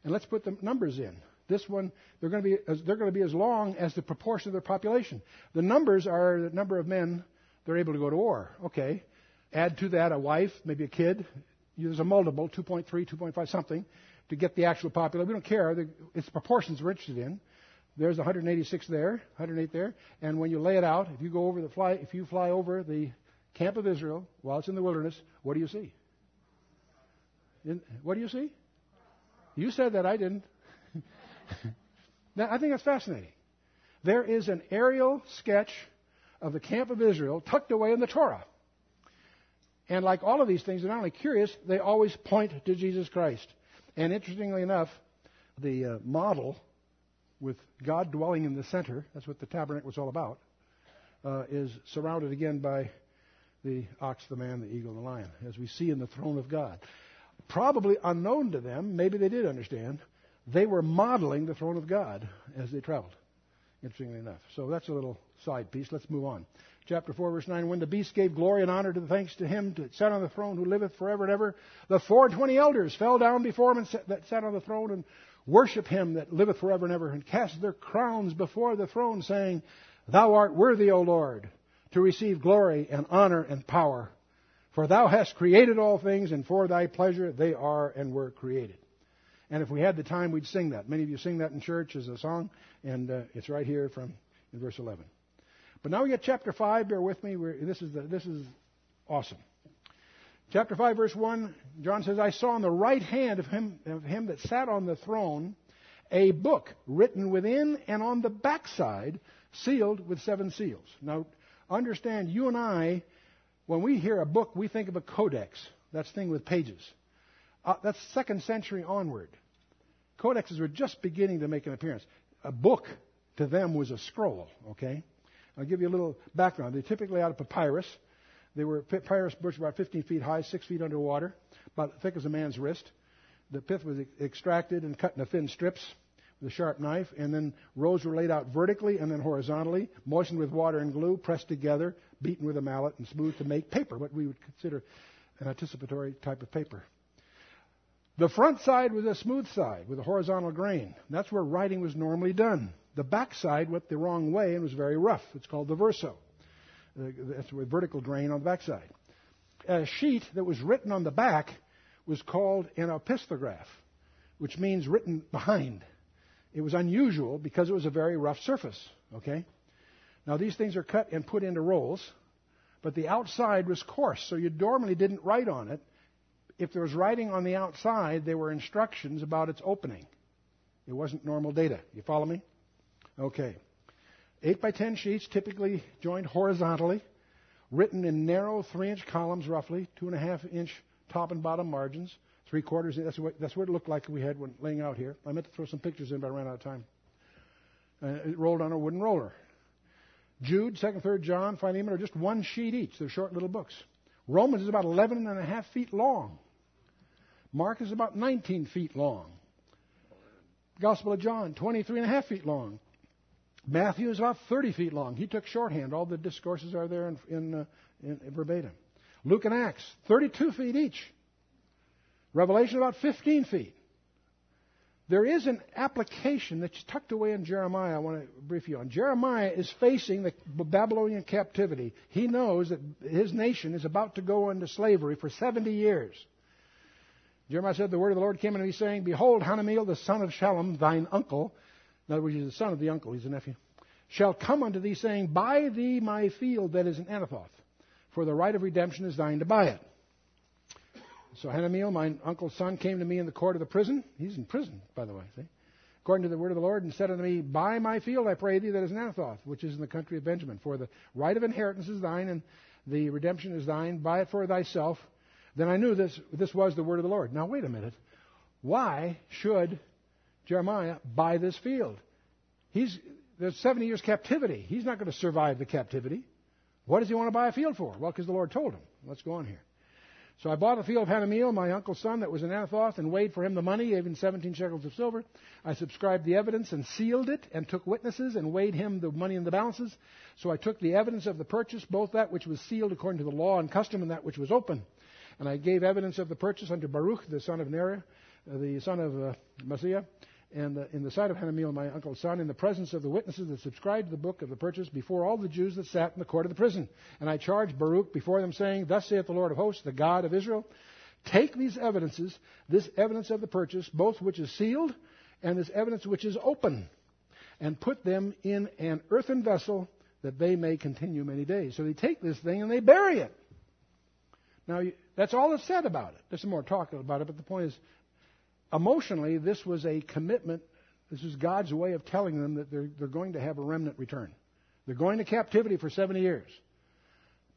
and let's put the numbers in. This one, they're going to be as, they're going to be as long as the proportion of their population. The numbers are the number of men they're able to go to war. Okay. Add to that a wife, maybe a kid. There's a multiple, 2.3, 2.5, something, to get the actual population. We don't care. It's proportions we're interested in. There's 186 there, 108 there. And when you lay it out, if you go over the fly, if you fly over the camp of Israel while it's in the wilderness, what do you see? In, what do you see? You said that, I didn't. now, I think that's fascinating. There is an aerial sketch of the camp of Israel tucked away in the Torah. And like all of these things, they're not only curious, they always point to Jesus Christ. And interestingly enough, the uh, model with God dwelling in the center, that's what the tabernacle was all about, uh, is surrounded again by the ox, the man, the eagle, and the lion, as we see in the throne of God. Probably unknown to them, maybe they did understand, they were modeling the throne of God as they traveled, interestingly enough. So that's a little side piece. Let's move on. Chapter 4, verse 9. When the beast gave glory and honor to the thanks to him that sat on the throne who liveth forever and ever, the four and twenty elders fell down before him and sat, that sat on the throne and worship him that liveth forever and ever, and cast their crowns before the throne, saying, Thou art worthy, O Lord, to receive glory and honor and power. For thou hast created all things, and for thy pleasure they are and were created. And if we had the time, we'd sing that. Many of you sing that in church as a song, and uh, it's right here from in verse 11. But now we get chapter 5. Bear with me. We're, this, is the, this is awesome. Chapter 5, verse 1, John says, I saw on the right hand of him, of him that sat on the throne a book written within and on the backside, sealed with seven seals. Now, understand, you and I, when we hear a book, we think of a codex. That's thing with pages. Uh, that's second century onward. Codexes were just beginning to make an appearance. A book to them was a scroll, okay? I'll give you a little background. They're typically out of papyrus. They were papyrus bush about 15 feet high, 6 feet underwater, about thick as a man's wrist. The pith was extracted and cut into thin strips with a sharp knife, and then rows were laid out vertically and then horizontally, moistened with water and glue, pressed together, beaten with a mallet, and smoothed to make paper, what we would consider an anticipatory type of paper. The front side was a smooth side with a horizontal grain. That's where writing was normally done. The back side went the wrong way and was very rough. It's called the verso. Uh, that's with vertical grain on the backside. A sheet that was written on the back was called an opisthograph, which means written behind. It was unusual because it was a very rough surface. Okay? Now these things are cut and put into rolls, but the outside was coarse, so you normally didn't write on it. If there was writing on the outside, there were instructions about its opening. It wasn't normal data. You follow me? Okay. 8 by 10 sheets, typically joined horizontally, written in narrow 3 inch columns roughly, 2.5 inch top and bottom margins, 3 quarters. That's what, that's what it looked like we had when laying out here. I meant to throw some pictures in, but I ran out of time. Uh, it rolled on a wooden roller. Jude, 2nd, 3rd John, Philemon are just one sheet each. They're short little books. Romans is about 11 and a half feet long. Mark is about 19 feet long. Gospel of John, 23 and a half feet long. Matthew is about 30 feet long. He took shorthand. All the discourses are there in, in, uh, in, verbatim. Luke and Acts, 32 feet each. Revelation, about 15 feet. There is an application that's tucked away in Jeremiah I want to brief you on. Jeremiah is facing the Babylonian captivity. He knows that his nation is about to go into slavery for 70 years. Jeremiah said, The word of the Lord came unto me, saying, Behold, Hanameel, the son of Shallum, thine uncle, in other words, he's the son of the uncle, he's a nephew, shall come unto thee, saying, Buy thee my field that is in Anathoth, for the right of redemption is thine to buy it. So Hanameel, my uncle's son, came to me in the court of the prison. He's in prison, by the way, see? According to the word of the Lord, and said unto me, Buy my field, I pray thee, that is in Anathoth, which is in the country of Benjamin. For the right of inheritance is thine, and the redemption is thine. Buy it for thyself. Then I knew this, this was the word of the Lord. Now, wait a minute. Why should Jeremiah buy this field? He's, there's 70 years captivity. He's not going to survive the captivity. What does he want to buy a field for? Well, because the Lord told him. Let's go on here. So I bought a field of Hanameel, my uncle's son, that was in Anathoth, and weighed for him the money, even 17 shekels of silver. I subscribed the evidence and sealed it, and took witnesses, and weighed him the money in the balances. So I took the evidence of the purchase, both that which was sealed according to the law and custom, and that which was open. And I gave evidence of the purchase unto Baruch, the son of Neriah, uh, the son of uh, Maaseiah, and in the sight of Hanameel, my uncle's son, in the presence of the witnesses that subscribed to the book of the purchase, before all the Jews that sat in the court of the prison. And I charged Baruch before them, saying, Thus saith the Lord of hosts, the God of Israel, take these evidences, this evidence of the purchase, both which is sealed, and this evidence which is open, and put them in an earthen vessel, that they may continue many days. So they take this thing and they bury it. Now, that's all that's said about it. There's some more talk about it, but the point is, emotionally, this was a commitment. This is God's way of telling them that they're, they're going to have a remnant return. They're going to captivity for 70 years.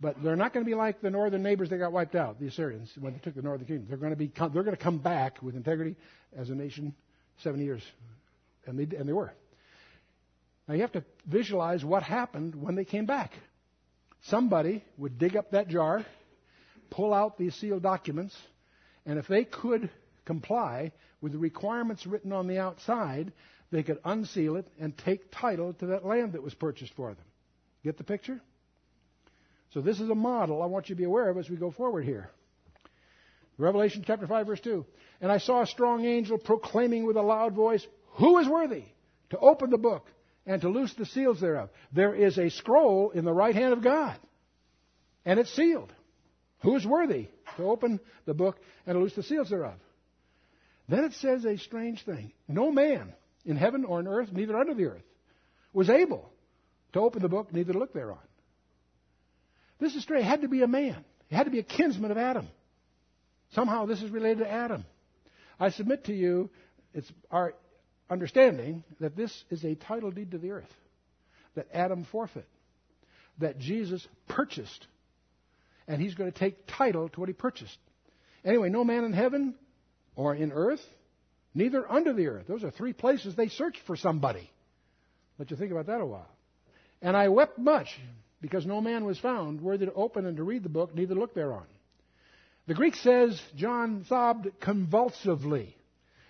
But they're not going to be like the northern neighbors that got wiped out, the Assyrians, when they took the northern kingdom. They're going to, be, they're going to come back with integrity as a nation 70 years. And they, and they were. Now you have to visualize what happened when they came back. Somebody would dig up that jar, pull out these sealed documents, and if they could comply with the requirements written on the outside, they could unseal it and take title to that land that was purchased for them. Get the picture? So this is a model I want you to be aware of as we go forward here. Revelation chapter 5 verse 2. And I saw a strong angel proclaiming with a loud voice, Who is worthy to open the book and to loose the seals thereof? There is a scroll in the right hand of God, and it's sealed. Who is worthy to open the book and to loose the seals thereof? Then it says a strange thing. No man in heaven or on earth, neither under the earth, was able to open the book, neither to look thereon. This is strange. It had to be a man. It had to be a kinsman of Adam. Somehow this is related to Adam. I submit to you, it's our understanding that this is a title deed to the earth that Adam forfeit, that Jesus purchased, and he's going to take title to what he purchased. Anyway, no man in heaven or in earth, neither under the earth. Those are three places they searched for somebody. Let you think about that a while. And I wept much because no man was found worthy to open and to read the book, neither look thereon. The Greek says John sobbed convulsively.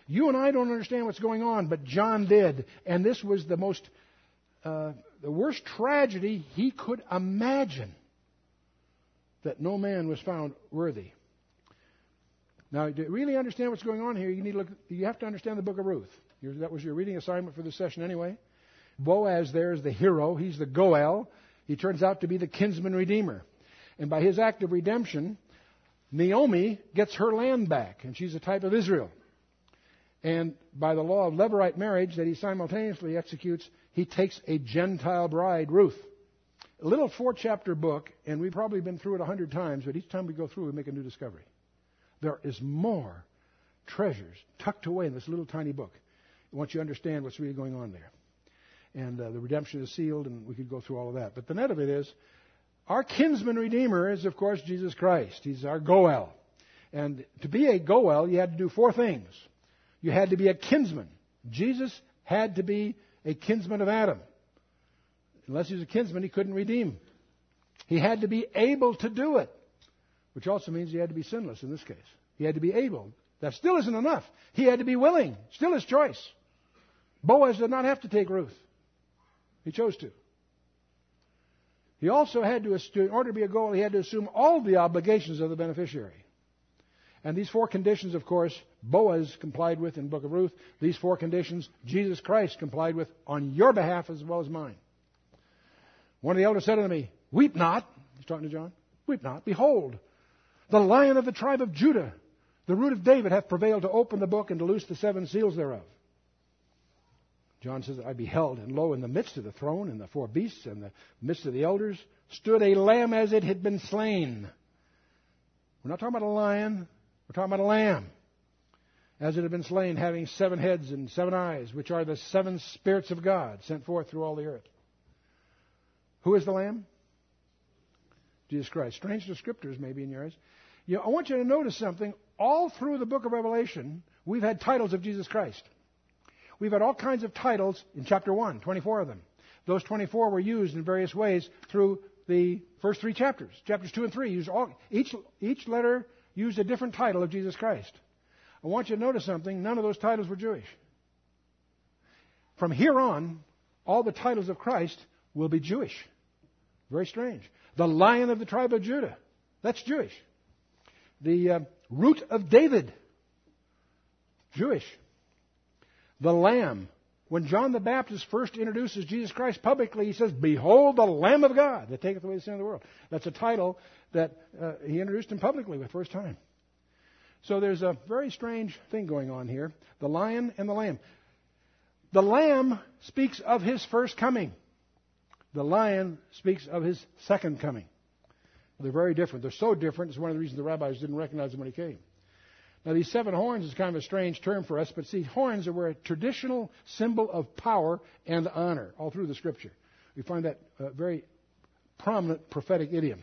You and I don't understand what's going on, but John did. And this was the most, uh, the worst tragedy he could imagine that no man was found worthy. Now, to really understand what's going on here, you need to look, you have to understand the book of Ruth. That was your reading assignment for this session anyway. Boaz there is the hero. He's the Goel. He turns out to be the kinsman redeemer. And by his act of redemption, Naomi gets her land back, and she's a type of Israel. And by the law of Levirate marriage that he simultaneously executes, he takes a Gentile bride, Ruth. A little four chapter book, and we've probably been through it a hundred times, but each time we go through, we make a new discovery. There is more treasures tucked away in this little tiny book. Once you understand what's really going on there. And uh, the redemption is sealed, and we could go through all of that. But the net of it is, our kinsman redeemer is, of course, Jesus Christ. He's our Goel. And to be a Goel, you had to do four things. You had to be a kinsman. Jesus had to be a kinsman of Adam. Unless he was a kinsman, he couldn't redeem. He had to be able to do it, which also means he had to be sinless in this case. He had to be able. That still isn't enough. He had to be willing. Still his choice. Boaz did not have to take Ruth. He chose to. He also had to, in order to be a Goel, he had to assume all the obligations of the beneficiary. And these four conditions, of course, Boaz complied with in the book of Ruth. These four conditions, Jesus Christ complied with on your behalf as well as mine. One of the elders said unto me, Weep not. He's talking to John. Weep not. Behold, the lion of the tribe of Judah, the root of David, hath prevailed to open the book and to loose the seven seals thereof. John says, I beheld, and lo, in the midst of the throne, and the four beasts, and the midst of the elders, stood a lamb as it had been slain. We're not talking about a lion. We're talking about a lamb, as it had been slain, having seven heads and seven eyes, which are the seven spirits of God sent forth through all the earth. Who is the lamb? Jesus Christ. Strange descriptors, maybe in yours. You know, I want you to notice something. All through the book of Revelation, we've had titles of Jesus Christ. We've had all kinds of titles in chapter 1, 24 of them. Those 24 were used in various ways through the first three chapters. Chapters 2 and 3 use all, each, each letter used a different title of Jesus Christ. I want you to notice something. None of those titles were Jewish. From here on, all the titles of Christ will be Jewish. Very strange. The lion of the tribe of Judah. That's Jewish. The uh, root of David. Jewish. The lamb. When John the Baptist first introduces Jesus Christ publicly, he says, Behold the Lamb of God that taketh away the sin of the world. That's a title that uh, he introduced him publicly the first time. So there's a very strange thing going on here the lion and the lamb. The lamb speaks of his first coming, the lion speaks of his second coming. They're very different. They're so different, it's one of the reasons the rabbis didn't recognize him when he came. Now, these seven horns is kind of a strange term for us, but see, horns are a traditional symbol of power and honor all through the Scripture. We find that very prominent prophetic idiom.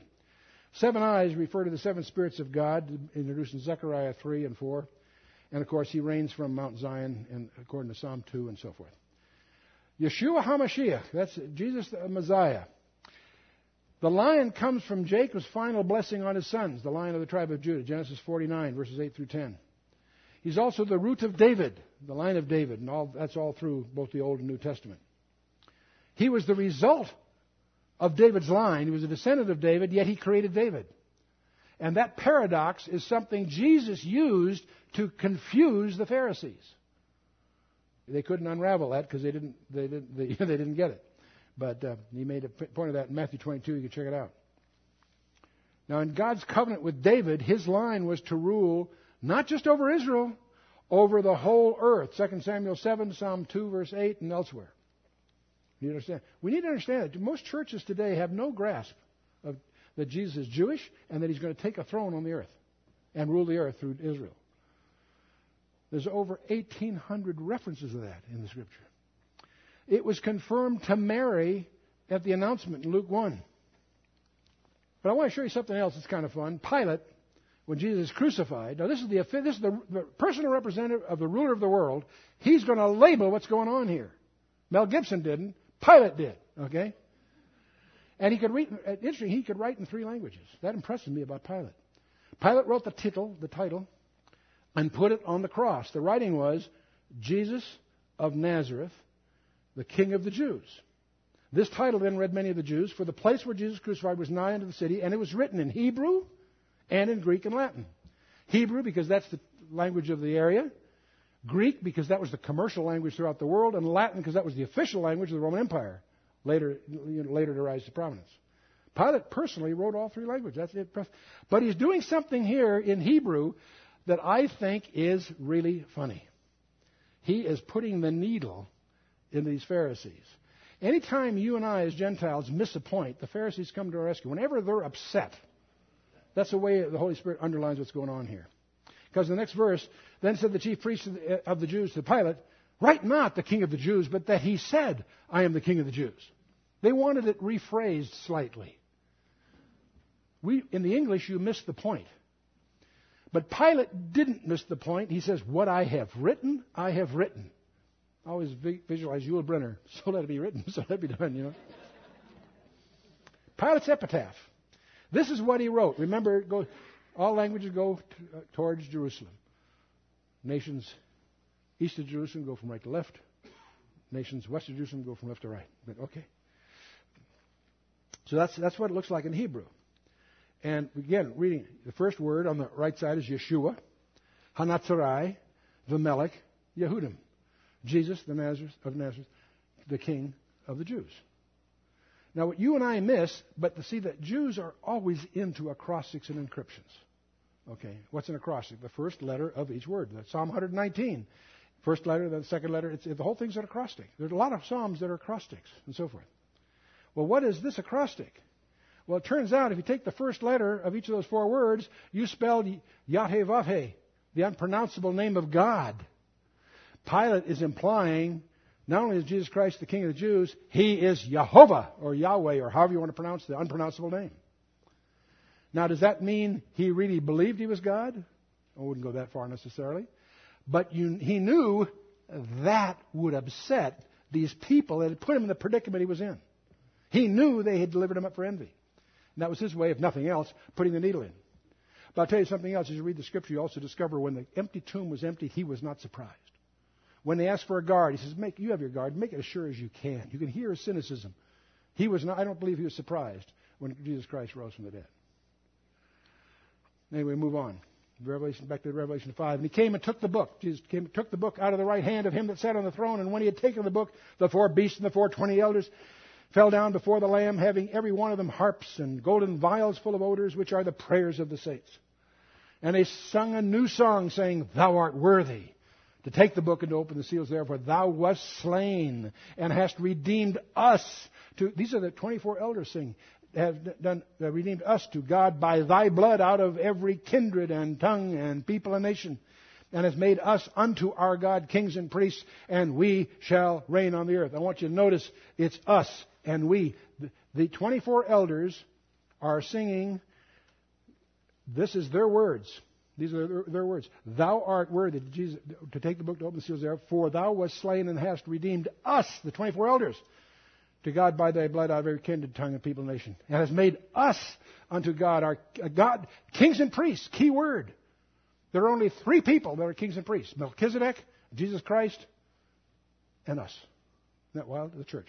Seven eyes refer to the seven spirits of God, introduced in Zechariah 3 and 4. And of course, he reigns from Mount Zion, and according to Psalm 2 and so forth. Yeshua HaMashiach, that's Jesus the Messiah. The lion comes from Jacob's final blessing on his sons, the lion of the tribe of Judah, Genesis 49, verses 8 through 10. He's also the root of David, the line of David, and all, that's all through both the Old and New Testament. He was the result of David's line. He was a descendant of David, yet he created David. And that paradox is something Jesus used to confuse the Pharisees. They couldn't unravel that because they didn't, they, didn't, they, they didn't get it. But uh, he made a point of that in Matthew 22. You can check it out. Now, in God's covenant with David, his line was to rule not just over Israel, over the whole earth. 2 Samuel 7, Psalm 2, verse 8, and elsewhere. You understand? We need to understand that most churches today have no grasp of that Jesus is Jewish and that he's going to take a throne on the earth and rule the earth through Israel. There's over 1,800 references of that in the scripture. It was confirmed to Mary at the announcement in Luke 1. But I want to show you something else that's kind of fun. Pilate, when Jesus is crucified, now this is the, this is the, the personal representative of the ruler of the world. He's going to label what's going on here. Mel Gibson didn't. Pilate did. Okay? And he could read, uh, interesting, he could write in three languages. That impresses me about Pilate. Pilate wrote the title, the title, and put it on the cross. The writing was Jesus of Nazareth, the King of the Jews. This title then read many of the Jews, for the place where Jesus crucified was nigh unto the city, and it was written in Hebrew and in Greek and Latin. Hebrew, because that's the language of the area. Greek, because that was the commercial language throughout the world. And Latin, because that was the official language of the Roman Empire, later, you know, later to rise to prominence. Pilate personally wrote all three languages. That's it. But he's doing something here in Hebrew that I think is really funny. He is putting the needle in these Pharisees. Anytime you and I, as Gentiles, miss a point, the Pharisees come to our rescue. Whenever they're upset, that's the way the Holy Spirit underlines what's going on here. Because the next verse, then said the chief the, of the Jews to Pilate, Write not the king of the Jews, but that he said, I am the king of the Jews. They wanted it rephrased slightly. We, in the English, you miss the point. But Pilate didn't miss the point. He says, What I have written, I have written. I always visualize Yul Brynner. So let it be written, so let it be done, you know. Pilate's epitaph. This is what he wrote. Remember, go, all languages go to, uh, towards Jerusalem. Nations east of Jerusalem go from right to left. Nations west of Jerusalem go from left to right. But okay. So that's, that's what it looks like in Hebrew. And again, reading the first word on the right side is Yeshua, Hanatzarai, the Melech, Yehudim. Jesus, the Nazareth of Nazareth, the King of the Jews. Now, what you and I miss, but to see that Jews are always into acrostics and encryptions. Okay, what's an acrostic? The first letter of each word. That's Psalm 119. First letter, then the second letter. It's, the whole thing's an acrostic. There's a lot of psalms that are acrostics and so forth. Well, what is this acrostic? Well, it turns out if you take the first letter of each of those four words, you spell Yahweh the unpronounceable name of God. Pilate is implying not only is Jesus Christ the King of the Jews, he is Jehovah or Yahweh or however you want to pronounce the unpronounceable name. Now, does that mean he really believed he was God? Oh, I wouldn't go that far necessarily. But you, he knew that would upset these people that had put him in the predicament he was in. He knew they had delivered him up for envy. And that was his way, if nothing else, putting the needle in. But I'll tell you something else. As you read the scripture, you also discover when the empty tomb was empty, he was not surprised. When they asked for a guard, he says, Make you have your guard, make it as sure as you can. You can hear his cynicism. He was not, I don't believe he was surprised when Jesus Christ rose from the dead. Anyway, move on. Revelation, back to Revelation 5. And he came and took the book. Jesus came and took the book out of the right hand of him that sat on the throne. And when he had taken the book, the four beasts and the four twenty elders fell down before the Lamb, having every one of them harps and golden vials full of odors, which are the prayers of the saints. And they sung a new song, saying, Thou art worthy to take the book and to open the seals thereof, for thou wast slain and hast redeemed us to, these are the 24 elders sing, have done, have redeemed us to God by thy blood out of every kindred and tongue and people and nation, and has made us unto our God kings and priests, and we shall reign on the earth. I want you to notice it's us and we. The 24 elders are singing, this is their words. These are their, words. Thou art worthy Jesus, to take the book to open the seals thereof, for thou wast slain and hast redeemed us, the 24 elders, to God by thy blood out of every kindred, tongue, and people and nation, and has made us unto God, our uh, God, kings and priests. Key word. There are only three people that are kings and priests Melchizedek, Jesus Christ, and us. Isn't that wild? The church.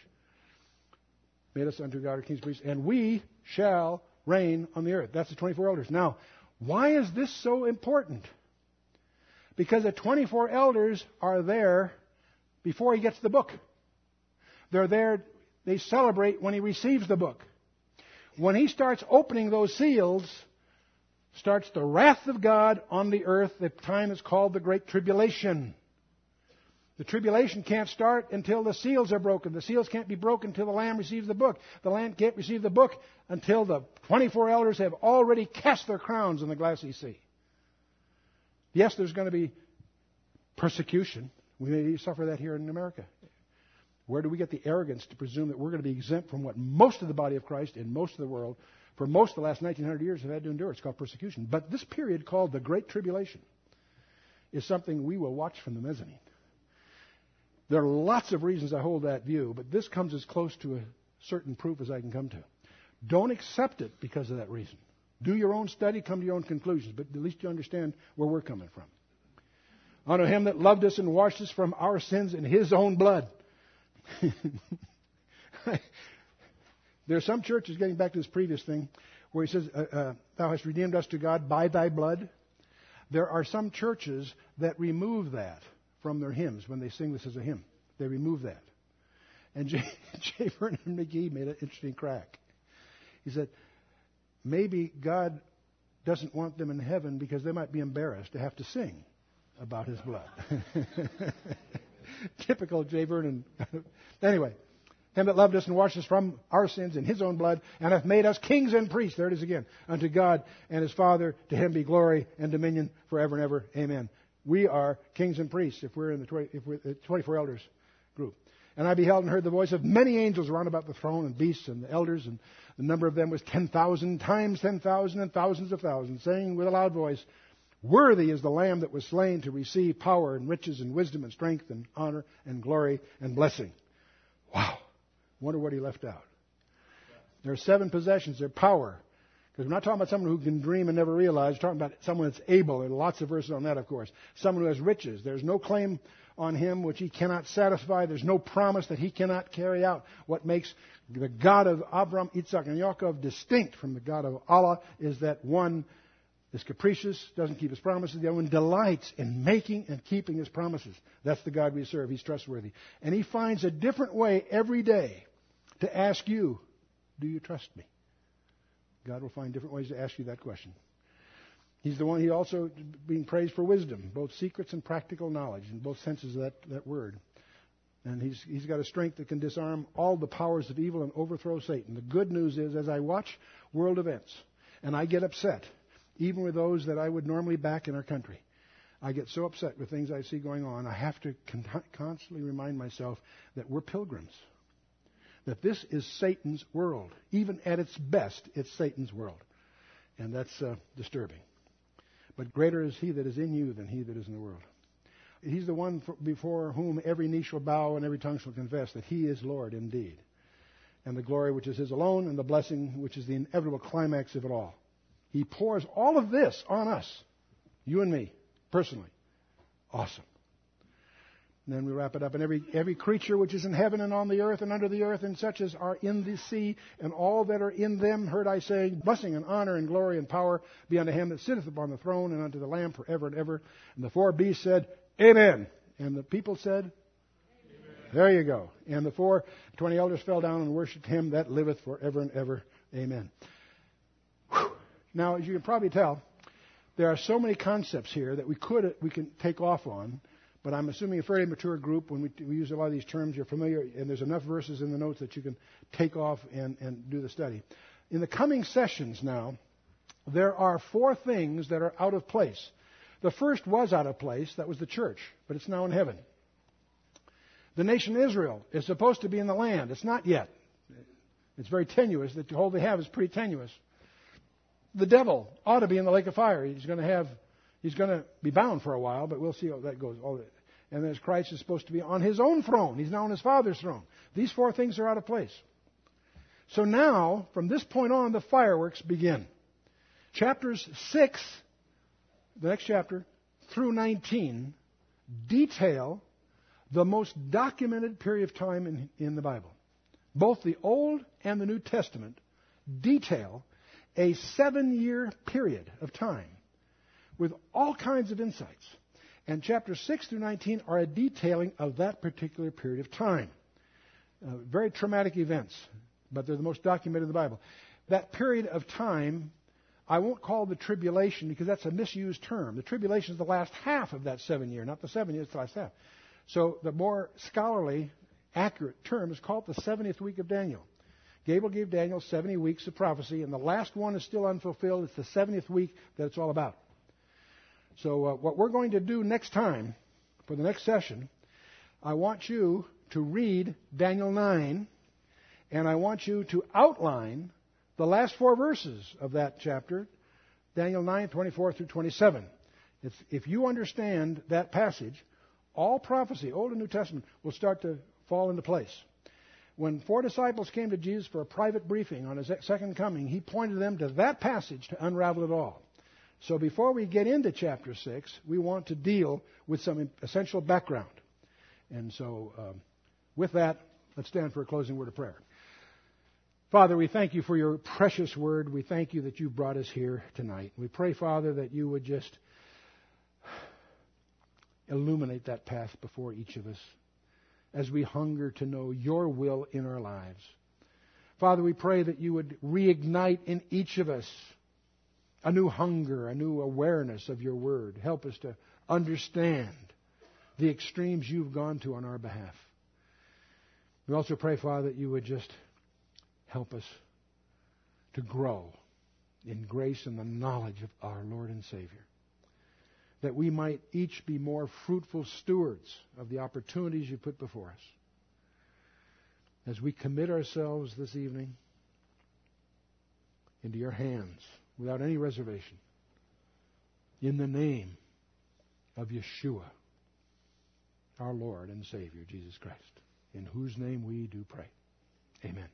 Made us unto God our kings priests, and we shall reign on the earth. That's the 24 elders. Now, why is this so important? Because the 24 elders are there before he gets the book. They're there, they celebrate when he receives the book. When he starts opening those seals, starts the wrath of God on the earth. The time is called the Great Tribulation. The tribulation can't start until the seals are broken. The seals can't be broken until the Lamb receives the book. The Lamb can't receive the book until the 24 elders have already cast their crowns in the glassy sea. Yes, there's going to be persecution. We may suffer that here in America. Where do we get the arrogance to presume that we're going to be exempt from what most of the body of Christ in most of the world, for most of the last 1900 years, have had to endure? It's called persecution. But this period called the Great Tribulation is something we will watch from the mezzanine. There are lots of reasons I hold that view, but this comes as close to a certain proof as I can come to. Don't accept it because of that reason. Do your own study, come to your own conclusions, but at least you understand where we're coming from. Unto him that loved us and washed us from our sins in his own blood. there are some churches, getting back to this previous thing, where he says, uh, uh, Thou hast redeemed us to God by thy blood. There are some churches that remove that from their hymns when they sing this as a hymn. They remove that. And J. J. Vernon McGee made an interesting crack. He said, maybe God doesn't want them in heaven because they might be embarrassed to have to sing about his blood. Typical J. Vernon. anyway, him that loved us and washed us from our sins in his own blood, and hath made us kings and priests, there it is again, unto God and his Father, to him be glory and dominion forever and ever. Amen. We are kings and priests if we're in the 20, if we're the 24 elders group. And I beheld and heard the voice of many angels round about the throne and beasts and the elders, and the number of them was 10,000 times 10,000 and thousands of thousands, saying with a loud voice, Worthy is the Lamb that was slain to receive power and riches and wisdom and strength and honor and glory and blessing. Wow. Wonder what he left out. There are seven possessions. They're power, because we're not talking about someone who can dream and never realize. We're talking about someone that's able. There are lots of verses on that, of course. Someone who has riches. There's no claim on him which he cannot satisfy. There's no promise that he cannot carry out. What makes the God of Abraham, Isaac, and Yaakov distinct from the God of Allah is that one is capricious, doesn't keep his promises. The other one delights in making and keeping his promises. That's the God we serve. He's trustworthy. And he finds a different way every day to ask you, do you trust me? God will find different ways to ask you that question. He's the one, he also being praised for wisdom, both secrets and practical knowledge, in both senses of that, that word. And he's, he's got a strength that can disarm all the powers of evil and overthrow Satan. The good news is, as I watch world events, and I get upset, even with those that I would normally back in our country, I get so upset with things I see going on, I have to con- constantly remind myself that we're pilgrims that this is Satan's world. Even at its best, it's Satan's world. And that's uh, disturbing. But greater is he that is in you than he that is in the world. He's the one for, before whom every knee shall bow and every tongue shall confess that he is Lord indeed. And the glory which is his alone, and the blessing which is the inevitable climax of it all. He pours all of this on us, you and me, personally. Awesome. And then we wrap it up. And every, every creature which is in heaven and on the earth and under the earth and such as are in the sea and all that are in them, heard I say, blessing and honor and glory and power be unto him that sitteth upon the throne and unto the Lamb forever and ever. And the four beasts said, Amen. And the people said, Amen. There you go. And the four twenty elders fell down and worshipped him that liveth forever and ever. Amen. Whew. Now, as you can probably tell, there are so many concepts here that we could we can take off on. But I'm assuming a fairly mature group, when we, we, use a lot of these terms, you're familiar, and there's enough verses in the notes that you can take off and, and do the study. In the coming sessions now, there are four things that are out of place. The first was out of place, that was the church, but it's now in heaven. The nation Israel is supposed to be in the land. It's not yet. It's very tenuous. The hold they have is pretty tenuous. The devil ought to be in the lake of fire. He's going to have He's going to be bound for a while, but we'll see how that goes. And then Christ is supposed to be on his own throne. He's now on his Father's throne. These four things are out of place. So now, from this point on, the fireworks begin. Chapters 6, the next chapter, through 19, detail the most documented period of time in, in the Bible. Both the Old and the New Testament detail a seven year period of time with all kinds of insights. And chapters 6 through 19 are a detailing of that particular period of time. Uh, very traumatic events, but they're the most documented in the Bible. That period of time, I won't call the tribulation because that's a misused term. The tribulation is the last half of that seven year, not the seven years, it's the last half. So the more scholarly, accurate term is called the 70th week of Daniel. Gabriel gave Daniel 70 weeks of prophecy, and the last one is still unfulfilled. It's the 70th week that it's all about. So, uh, what we're going to do next time, for the next session, I want you to read Daniel 9, and I want you to outline the last four verses of that chapter, Daniel 9, 24 through 27. It's, if you understand that passage, all prophecy, Old and New Testament, will start to fall into place. When four disciples came to Jesus for a private briefing on his second coming, he pointed them to that passage to unravel it all. So before we get into chapter 6, we want to deal with some essential background. And so, um, with that, let's stand for a closing word of prayer. Father, we thank you for your precious word. We thank you that you brought us here tonight. We pray, Father, that you would just illuminate that path before each of us as we hunger to know your will in our lives. Father, we pray that you would reignite in each of us a new hunger, a new awareness of your word. Help us to understand the extremes you've gone to on our behalf. We also pray, Father, that you would just help us to grow in grace and the knowledge of our Lord and Savior that we might each be more fruitful stewards of the opportunities you put before us. As we commit ourselves this evening into your hands without any reservation, in the name of Yeshua, our Lord and Savior, Jesus Christ, in whose name we do pray. Amen.